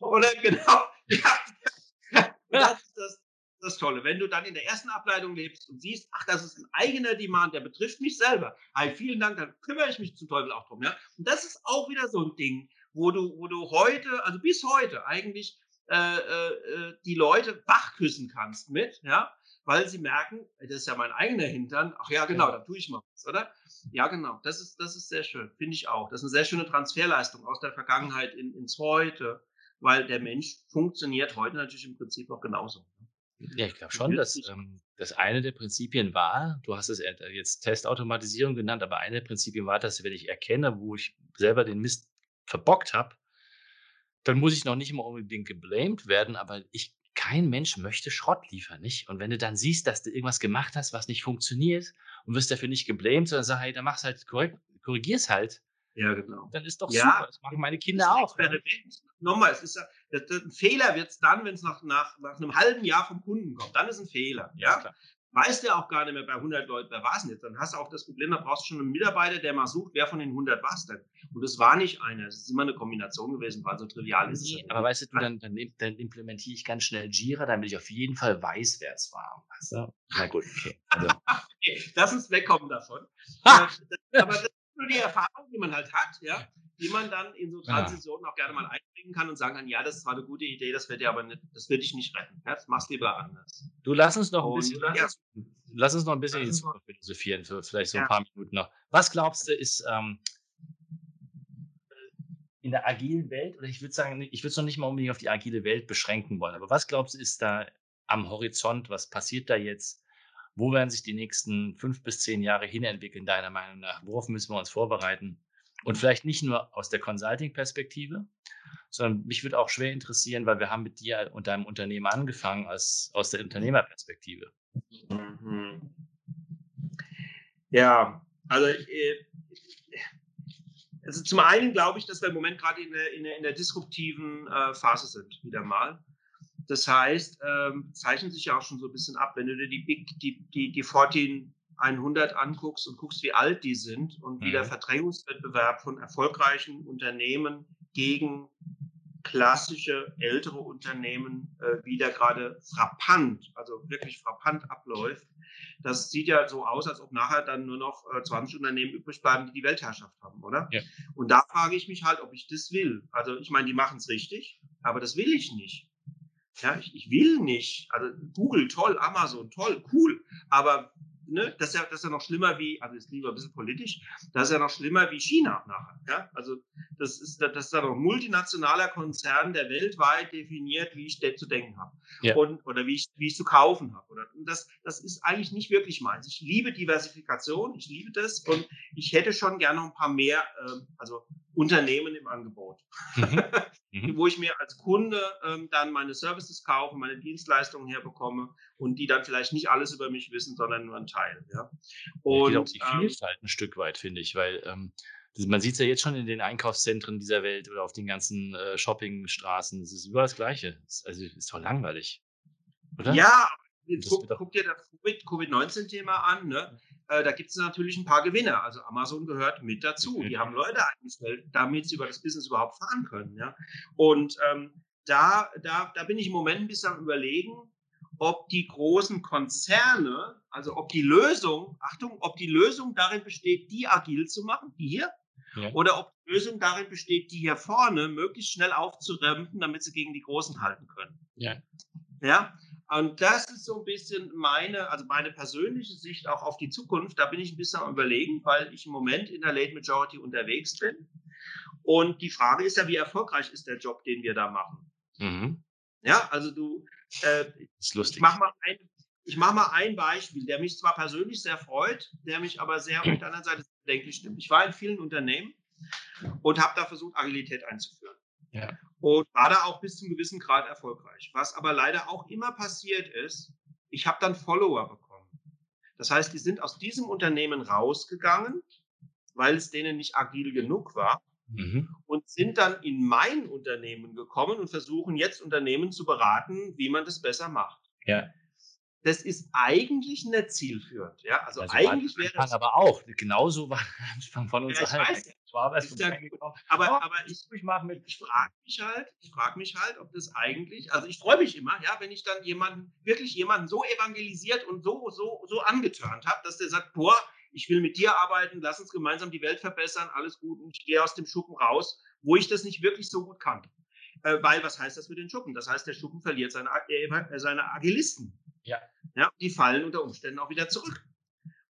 Oder genau. Ja. Das ist das, das Tolle. Wenn du dann in der ersten Ableitung lebst und siehst, ach, das ist ein eigener Demand, der betrifft mich selber. Hey, vielen Dank, dann kümmere ich mich zum Teufel auch drum. Ja? Und das ist auch wieder so ein Ding, wo du, wo du heute, also bis heute eigentlich äh, äh, die Leute wach küssen kannst mit, ja, weil sie merken, das ist ja mein eigener Hintern. Ach ja, genau, Ja. da tue ich mal was, oder? Ja, genau. Das ist, das ist sehr schön, finde ich auch. Das ist eine sehr schöne Transferleistung aus der Vergangenheit in, ins Heute, weil der Mensch funktioniert heute natürlich im Prinzip auch genauso. Ja, ich glaube schon, dass ähm, das eine der Prinzipien war, du hast es jetzt Testautomatisierung genannt, aber eine der Prinzipien war, dass wenn ich erkenne, wo ich selber den Mist verbockt habe, dann muss ich noch nicht mal unbedingt geblamed werden, aber ich, kein Mensch möchte Schrott liefern, nicht? Und wenn du dann siehst, dass du irgendwas gemacht hast, was nicht funktioniert und wirst dafür nicht geblamed, sondern sagst, hey, dann mach's halt korrekt, korrigier's halt, Ja, genau. dann ist doch Ja, super. Das machen meine Das Kinder auch. Experiment. Nochmal, es ist ja, das, das, ein Fehler wird es dann, wenn es nach, nach, nach einem halben Jahr vom Kunden kommt. Dann ist ein Fehler. Ja? klar. weißt du auch gar nicht mehr bei 100 Leuten, wer war es denn jetzt? Dann hast du auch das Problem, da brauchst du schon einen Mitarbeiter, der mal sucht, wer von den 100 war es denn? Und es war nicht einer, es ist immer eine Kombination gewesen, weil so trivial ist Nee, es. aber weißt du, du dann, dann, dann implementiere ich ganz schnell Jira, damit ich auf jeden Fall weiß, wer es war. Du? Na gut, okay. Also, Okay, lass uns wegkommen davon. Ha! Äh, das- Aber das nur die Erfahrung, die man halt hat, ja, die man dann in so Ja. Transitionen auch gerne mal einbringen kann und sagen kann, ja, das war eine gute Idee, das wird dir aber nicht, das wird dich nicht retten. Ja, das machst lieber anders. du lass uns noch ein Und, bisschen, ja. lass uns noch ein bisschen in die Lass Zukunft philosophieren, für vielleicht so ein Ja. paar Minuten noch. Was glaubst du, ist ähm, in der agilen Welt, oder ich würde sagen, ich würde es noch nicht mal unbedingt auf die agile Welt beschränken wollen, aber was glaubst du, ist da am Horizont, was passiert da jetzt? Wo werden sich die nächsten fünf bis zehn Jahre hinentwickeln, deiner Meinung nach? Worauf müssen wir uns vorbereiten? Und vielleicht nicht nur aus der Consulting-Perspektive, sondern mich würde auch schwer interessieren, weil wir haben mit dir und deinem Unternehmen angefangen als aus der Unternehmerperspektive. Mhm. Ja, also, also zum einen glaube ich, dass wir im Moment gerade in der, in der, in der disruptiven äh, Phase sind, wieder mal. Das heißt, ähm, zeichnet sich ja auch schon so ein bisschen ab, wenn du dir die Big, die, die, die 14100 anguckst und guckst, wie alt die sind und wie Mhm. der Verdrängungswettbewerb von erfolgreichen Unternehmen gegen klassische ältere Unternehmen äh, wieder gerade frappant, also wirklich frappant abläuft. Das sieht ja so aus, als ob nachher dann nur noch äh, 20 Unternehmen übrig bleiben, die die Weltherrschaft haben, oder? Ja. Und da frage ich mich halt, ob ich das will. Also ich meine, die machen es richtig, aber das will ich nicht. Ja, ich, ich will nicht. Also Google toll, Amazon toll, cool, aber ne, das ist ja das ist ja noch schlimmer wie, also ist lieber ein bisschen politisch, das ist ja noch schlimmer wie China nachher. Ja? Also das ist, das ist dann noch ein multinationaler Konzern, der weltweit definiert, wie ich zu denken habe. Ja. Und, oder wie ich, wie ich zu kaufen habe. Oder das, das ist eigentlich nicht wirklich meins. Ich liebe Diversifikation, ich liebe das und ich hätte schon gerne noch ein paar mehr, ähm, also Unternehmen im Angebot Mhm. Mhm. wo ich mir als Kunde ähm, dann meine Services kaufe, meine Dienstleistungen herbekomme und die dann vielleicht nicht alles über mich wissen, sondern nur einen Teil. Ja. Und, geht auch die ähm, Vielfalt ein Stück weit, finde ich, weil ähm, das, man sieht es ja jetzt schon in den Einkaufszentren dieser Welt oder auf den ganzen äh, Shoppingstraßen. Es ist überall das Gleiche. Es, also ist doch langweilig. Oder? ja, jetzt guck, guck dir das Covid- Covid-19-Thema an. Ne? Äh, da gibt es natürlich ein paar Gewinner. Also Amazon gehört mit dazu. Mhm. Die haben Leute eingestellt, damit sie über das Business überhaupt fahren können. Ja? Und ähm, da, da, da bin ich im Moment ein bisschen am Überlegen, ob die großen Konzerne, also ob die Lösung, Achtung, ob die Lösung darin besteht, die agil zu machen, die hier, Ja. oder ob die Lösung darin besteht, die hier vorne möglichst schnell aufzurempen, damit sie gegen die Großen halten können. Ja. Ja, und das ist so ein bisschen meine, also meine persönliche Sicht auch auf die Zukunft. Da bin ich ein bisschen am überlegen, weil ich im Moment in der Late Majority unterwegs bin. Und die Frage ist ja, wie erfolgreich ist der Job, den wir da machen? Mhm. Ja, also du, äh, ist ich lustig. mache mal ein, ich mache mal ein Beispiel, der mich zwar persönlich sehr freut, der mich aber sehr auf der anderen Seite sehr bedenklich stimmt. Ich war in vielen Unternehmen und habe da versucht, Agilität einzuführen. Ja. Und war da auch bis zum gewissen Grad erfolgreich. Was aber leider auch immer passiert ist, ich habe dann Follower bekommen. Das heißt, die sind aus diesem Unternehmen rausgegangen, weil es denen nicht agil genug war Mhm. und sind dann in mein Unternehmen gekommen und versuchen jetzt Unternehmen zu beraten, wie man das besser macht. Ja. Das ist eigentlich nicht zielführend. Ja, also, Also eigentlich wäre es, aber auch. Genauso war der Anfang von uns Ja, ich allen. weiß. Ich war aber erst Ist ja aber, Oh, aber ich, ich mit. ich frage mich halt, ich frage mich halt, ob das eigentlich, also ich freue mich immer, ja, wenn ich dann jemanden, wirklich jemanden so evangelisiert und so, so, so angeturnt habe, dass der sagt, boah, ich will mit dir arbeiten, lass uns gemeinsam die Welt verbessern, alles gut und ich gehe aus dem Schuppen raus, wo ich das nicht wirklich so gut kann. Äh, weil was heißt das für den Schuppen? Das heißt, der Schuppen verliert seine, äh, seine Agilisten. Ja. ja. Die fallen unter Umständen auch wieder zurück.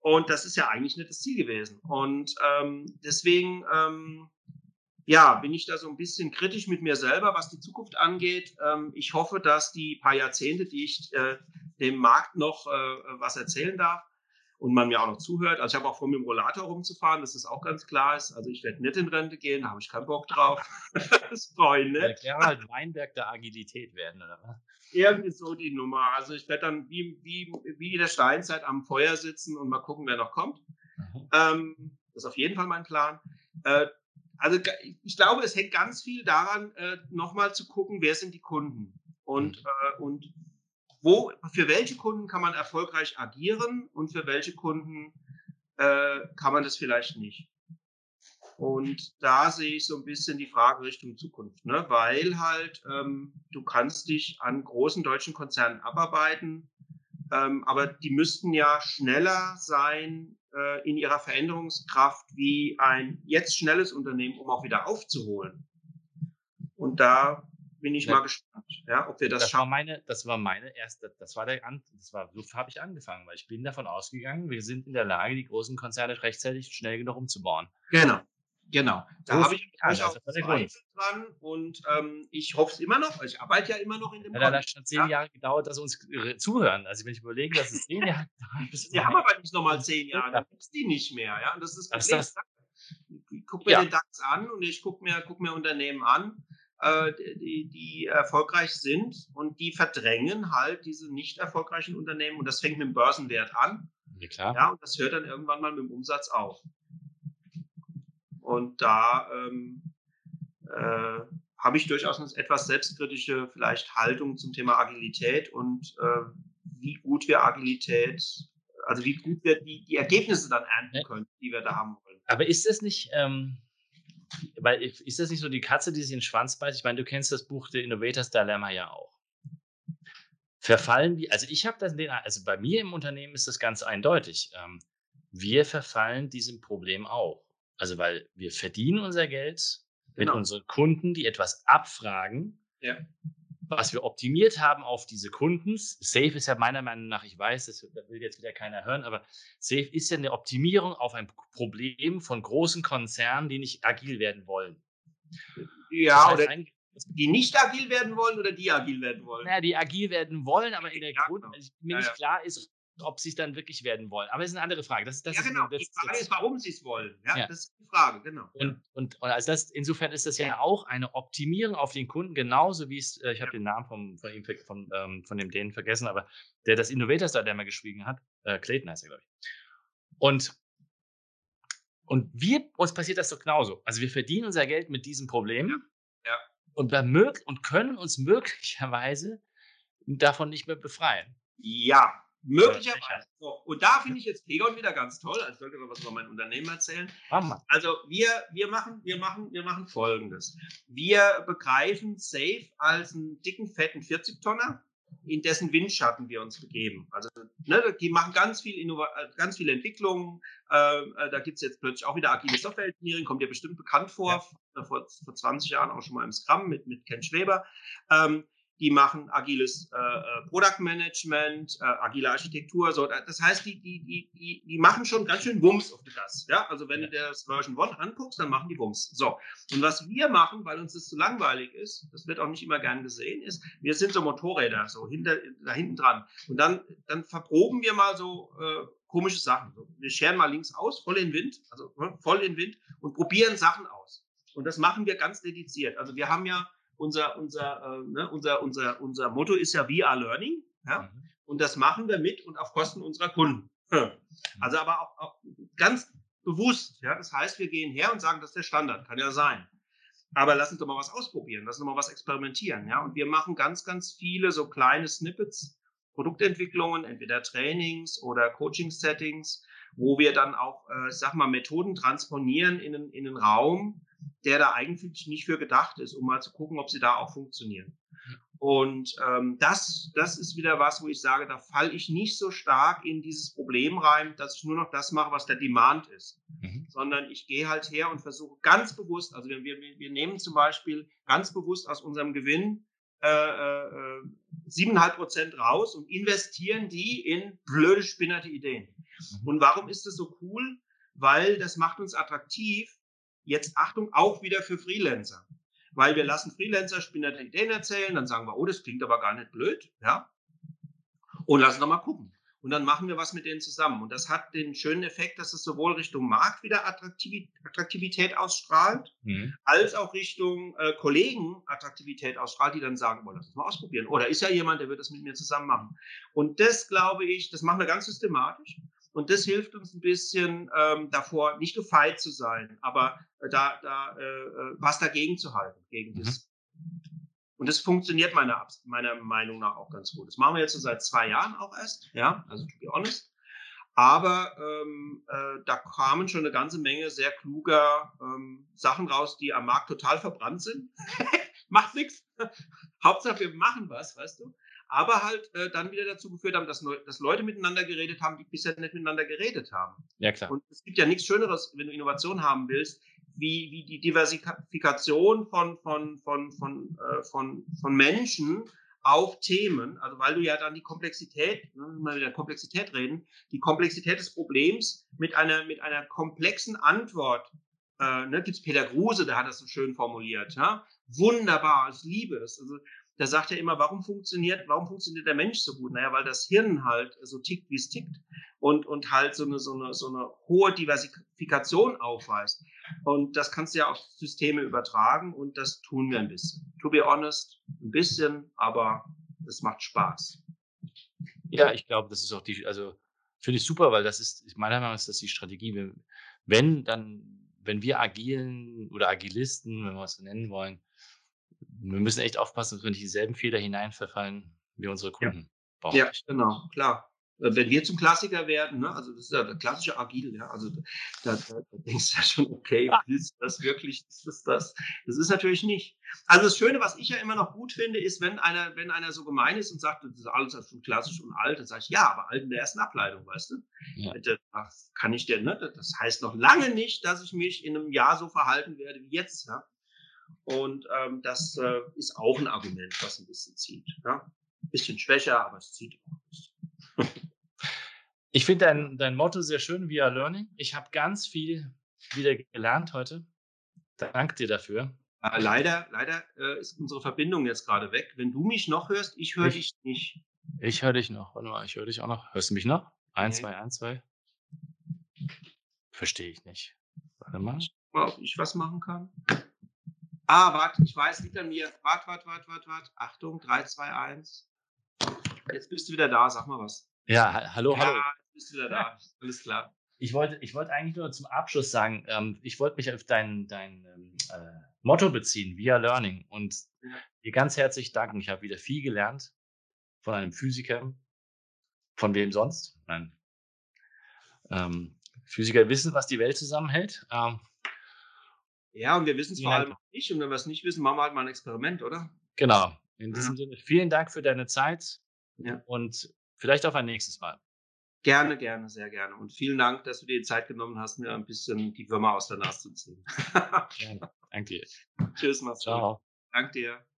Und das ist ja eigentlich nicht das Ziel gewesen. Und ähm, deswegen, ähm, ja, bin ich da so ein bisschen kritisch mit mir selber, was die Zukunft angeht. Ähm, ich hoffe, dass die paar Jahrzehnte, die ich äh, dem Markt noch äh, was erzählen darf und man mir auch noch zuhört. Also ich habe auch vor, mit dem Rollator rumzufahren, dass das auch ganz klar ist. Also ich werde nicht in Rente gehen, da habe ich keinen Bock drauf. das Der nicht. Gerald Weinberg der Agilität werden, oder was? Irgendwie so die Nummer. Also ich werde dann wie, wie, wie in der Steinzeit am Feuer sitzen und mal gucken, wer noch kommt. Mhm. Ähm, das ist auf jeden Fall mein Plan. Äh, also ich glaube, es hängt ganz viel daran, äh, nochmal zu gucken, wer sind die Kunden und, Mhm. äh, und wo, für welche Kunden kann man erfolgreich agieren und für welche Kunden äh, kann man das vielleicht nicht. Und da sehe ich so ein bisschen die Frage Richtung Zukunft, ne? weil halt ähm, du kannst dich an großen deutschen Konzernen abarbeiten, ähm, aber die müssten ja schneller sein äh, in ihrer Veränderungskraft wie ein jetzt schnelles Unternehmen, um auch wieder aufzuholen. Und da bin ich ja. mal gespannt, ja, ob wir das, das schaffen. War meine, das war meine erste, das war der, das war, so habe ich angefangen, weil ich bin davon ausgegangen, wir sind in der Lage, die großen Konzerne rechtzeitig schnell genug umzubauen. Genau. Genau, da so habe ich mich auch Zweifel dran und ähm, ich hoffe es immer noch. Ich arbeite ja immer noch in dem ja, Da hat schon zehn ja. Jahre gedauert, dass sie uns zuhören. Also wenn ich überlege, dass es zehn Jahre dauert. Die haben aber nicht nochmal zehn Jahre, dann gibt es die nicht mehr. Ja? Und das ist das, das Ich gucke mir ja. den DAX an und ich gucke mir, guck mir Unternehmen an, äh, die, die erfolgreich sind und die verdrängen halt diese nicht erfolgreichen Unternehmen und das fängt mit dem Börsenwert an. Ja, klar. Ja, und das hört dann irgendwann mal mit dem Umsatz auf. Und da ähm, äh, habe ich durchaus eine etwas selbstkritische vielleicht Haltung zum Thema Agilität und äh, wie gut wir Agilität, also wie gut wir die, die Ergebnisse dann ernten können, die wir da haben wollen. Aber ist das nicht, ähm, weil ist das nicht so die Katze, die sich in den Schwanz beißt? Ich meine, du kennst das Buch The Innovators Dilemma ja auch. Verfallen wir, also ich habe das, also bei mir im Unternehmen ist das ganz eindeutig. Ähm, wir verfallen diesem Problem auch. Also weil wir verdienen unser Geld mit genau. unseren Kunden, die etwas abfragen, ja. Was wir optimiert haben auf diese Kunden. Safe ist ja meiner Meinung nach, ich weiß, das will jetzt wieder keiner hören, aber Safe ist ja eine Optimierung auf ein Problem von großen Konzernen, die nicht agil werden wollen. Ja, das heißt, oder die nicht agil werden wollen oder die agil werden wollen? Naja, die agil werden wollen, aber in der ja, Grund, genau. also mir ja, nicht klar ist, ob sie es dann wirklich werden wollen. Aber es ist eine andere Frage. Das, das ja, genau. Ist, das, die Frage ist, warum sie es wollen. Ja, ja, das ist die Frage, genau. Und, und, und, also das, insofern ist das ja auch eine Optimierung auf den Kunden, genauso wie es, äh, ich habe den Namen vom, von, ihm, von, ähm, von dem denen vergessen, aber der das Innovators da, der mal geschwiegen hat, äh, Clayton heißt er, glaube ich. Und, und wir, uns passiert das doch genauso. Also wir verdienen unser Geld mit diesem Problem. Ja. Und, und können uns möglicherweise davon nicht mehr befreien. Ja, Möglicherweise. So, und da finde ich jetzt Kegon wieder ganz toll. Also sollte noch was über mein Unternehmen erzählen. Also wir, wir, machen, wir, machen, wir machen Folgendes. Wir begreifen Safe als einen dicken, fetten 40-Tonner, in dessen Windschatten wir uns begeben. Also ne, die machen ganz viel Innova ganz viele Entwicklungen. Äh, äh da gibt es jetzt plötzlich auch wieder agile Software Engineering, kommt dir bestimmt bekannt vor, ja. vor, vor 20 Jahren auch schon mal im Scrum mit, mit Ken Schweber. Ähm, die machen agiles äh, äh, Product Management, äh, agile Architektur. So. Das heißt, die, die, die, die machen schon ganz schön Wumms auf das. Ja? Also wenn du dir das Version 1 anguckst, dann machen die Wumms. So. Und was wir machen, weil uns das zu langweilig ist, das wird auch nicht immer gern gesehen, ist, wir sind so Motorräder, so hinter, da hinten dran. Und dann, dann verproben wir mal so äh, komische Sachen. So, wir scheren mal links aus, voll in Wind, also ne, voll in Wind und probieren Sachen aus. Und das machen wir ganz dediziert. Also wir haben ja unser, unser, äh, ne, unser, unser, unser Motto ist ja We are Learning. Ja? Mhm. Und das machen wir mit und auf Kosten unserer Kunden. Also aber auch, auch, ganz bewusst. Ja? Das heißt, wir gehen her und sagen, das ist der Standard. Kann ja sein. Aber lass uns doch mal was ausprobieren, lass uns doch mal was experimentieren. Ja? Und wir machen ganz, ganz viele so kleine Snippets, Produktentwicklungen, entweder Trainings oder Coaching-Settings, wo wir dann auch, äh, sag mal, Methoden transponieren in einen, in einen Raum, der da eigentlich nicht für gedacht ist, um mal zu gucken, ob sie da auch funktionieren. Und ähm, das, das ist wieder was, wo ich sage, da falle ich nicht so stark in dieses Problem rein, dass ich nur noch das mache, was der Demand ist, mhm. sondern ich gehe halt her und versuche ganz bewusst, also wir, wir, wir nehmen zum Beispiel ganz bewusst aus unserem Gewinn äh, äh, siebeneinhalb äh, Prozent raus und investieren die in blöde, spinnerte Ideen. Mhm. Und warum ist das so cool? Weil das macht uns attraktiv, Jetzt Achtung, auch wieder für Freelancer. Weil wir lassen Freelancer spinnerte Ideen erzählen, dann sagen wir, oh, das klingt aber gar nicht blöd, ja. Und lassen wir mal gucken. Und dann machen wir was mit denen zusammen. Und das hat den schönen Effekt, dass es sowohl Richtung Markt wieder Attraktivität ausstrahlt, mhm. als auch Richtung äh, Kollegen Attraktivität ausstrahlt, die dann sagen, wollen, lass uns mal ausprobieren. Oder ist ja jemand, der wird das mit mir zusammen machen. Und das glaube ich, das machen wir ganz systematisch. Und das hilft uns ein bisschen ähm, davor, nicht gefeit zu sein, aber äh, da, da äh, äh was dagegen zu halten, gegen mhm. das. Und das funktioniert meiner, meiner Meinung nach auch ganz gut. Das machen wir jetzt so seit zwei Jahren auch erst, ja, also to be honest. Aber ähm, äh, da kamen schon eine ganze Menge sehr kluger ähm, Sachen raus, die am Markt total verbrannt sind. Macht nichts. Hauptsache, wir machen was, weißt du. Aber halt äh, dann wieder dazu geführt haben, dass, dass Leute miteinander geredet haben, die bisher nicht miteinander geredet haben. Ja, klar. Und es gibt ja nichts Schöneres, wenn du Innovation haben willst, wie, wie die Diversifikation von, von, von, von, äh, von, von Menschen auf Themen, also weil du ja dann die Komplexität, ne, wenn wir wieder Komplexität reden, die Komplexität des Problems mit einer, mit einer komplexen Antwort, äh, ne, gibt es Peter Gruse, der hat das so schön formuliert, ja? wunderbar, ich liebe es. Also der sagt ja immer, warum funktioniert, warum funktioniert der Mensch so gut? Naja, weil das Hirn halt so tickt, wie es tickt und, und halt so eine, so, eine, so eine hohe Diversifikation aufweist. Und das kannst du ja auf Systeme übertragen und das tun wir ein bisschen. To be honest, ein bisschen, aber es macht Spaß. Ja, ich glaube, das ist auch die, also finde ich super, weil das ist, meiner Meinung nach ist das die Strategie. Wenn, dann, wenn wir agilen oder Agilisten, wenn wir es so nennen wollen, wir müssen echt aufpassen, dass wir nicht dieselben Fehler hineinverfallen wie unsere Kunden. Ja, ja genau, klar. Äh, wenn wir zum Klassiker werden, ne, also das ist ja der klassische Agil, ja, also da, da, da denkst du ja schon, okay, ah. ist das wirklich, ist das das? Das ist natürlich nicht. Also das Schöne, was ich ja immer noch gut finde, ist, wenn einer, wenn einer so gemein ist und sagt, das ist alles schon klassisch und alt, dann sage ich, ja, aber alt in der ersten Ableitung, weißt du? Ja. Ach, kann ich denn, ne? Das heißt noch lange nicht, dass ich mich in einem Jahr so verhalten werde wie jetzt, ja. Und ähm, das äh, ist auch ein Argument, was ein bisschen zieht. Ja? Ein bisschen schwächer, aber es zieht auch bisschen. Ich finde dein, dein Motto sehr schön, via Learning. Ich habe ganz viel wieder gelernt heute. Danke dir dafür. Äh, leider leider äh, ist unsere Verbindung jetzt gerade weg. Wenn du mich noch hörst, ich höre dich nicht. Ich höre dich noch. Warte mal, ich höre dich auch noch. Hörst du mich noch? Eins, okay. zwei, eins, zwei. Verstehe ich nicht. Warte mal. Mal, ob ich was machen kann. Ah, warte, ich weiß, liegt an mir. Warte, warte, warte, warte, warte. Achtung, 3, 2, 1. Jetzt bist du wieder da, sag mal was. Ja, hallo, hallo. Ja, jetzt bist du wieder da. Alles klar. Ich wollte, ich wollte eigentlich nur zum Abschluss sagen, ähm, ich wollte mich auf dein, dein ähm, äh, Motto beziehen, via Learning, und ja. dir ganz herzlich danken. Ich habe wieder viel gelernt von einem Physiker. Von wem sonst? Nein. Ähm, Physiker wissen, was die Welt zusammenhält. Ähm, ja, und wir wissen es vor allem nicht. Und wenn wir es nicht wissen, machen wir halt mal ein Experiment, oder? Genau. In diesem ja. Sinne, vielen Dank für deine Zeit ja. und vielleicht auf ein nächstes Mal. Gerne, gerne, sehr gerne. Und vielen Dank, dass du dir die Zeit genommen hast, mir ein bisschen die Würmer aus der Nase zu ziehen. gerne. Danke dir. Tschüss, mach's Ciao. Danke dir.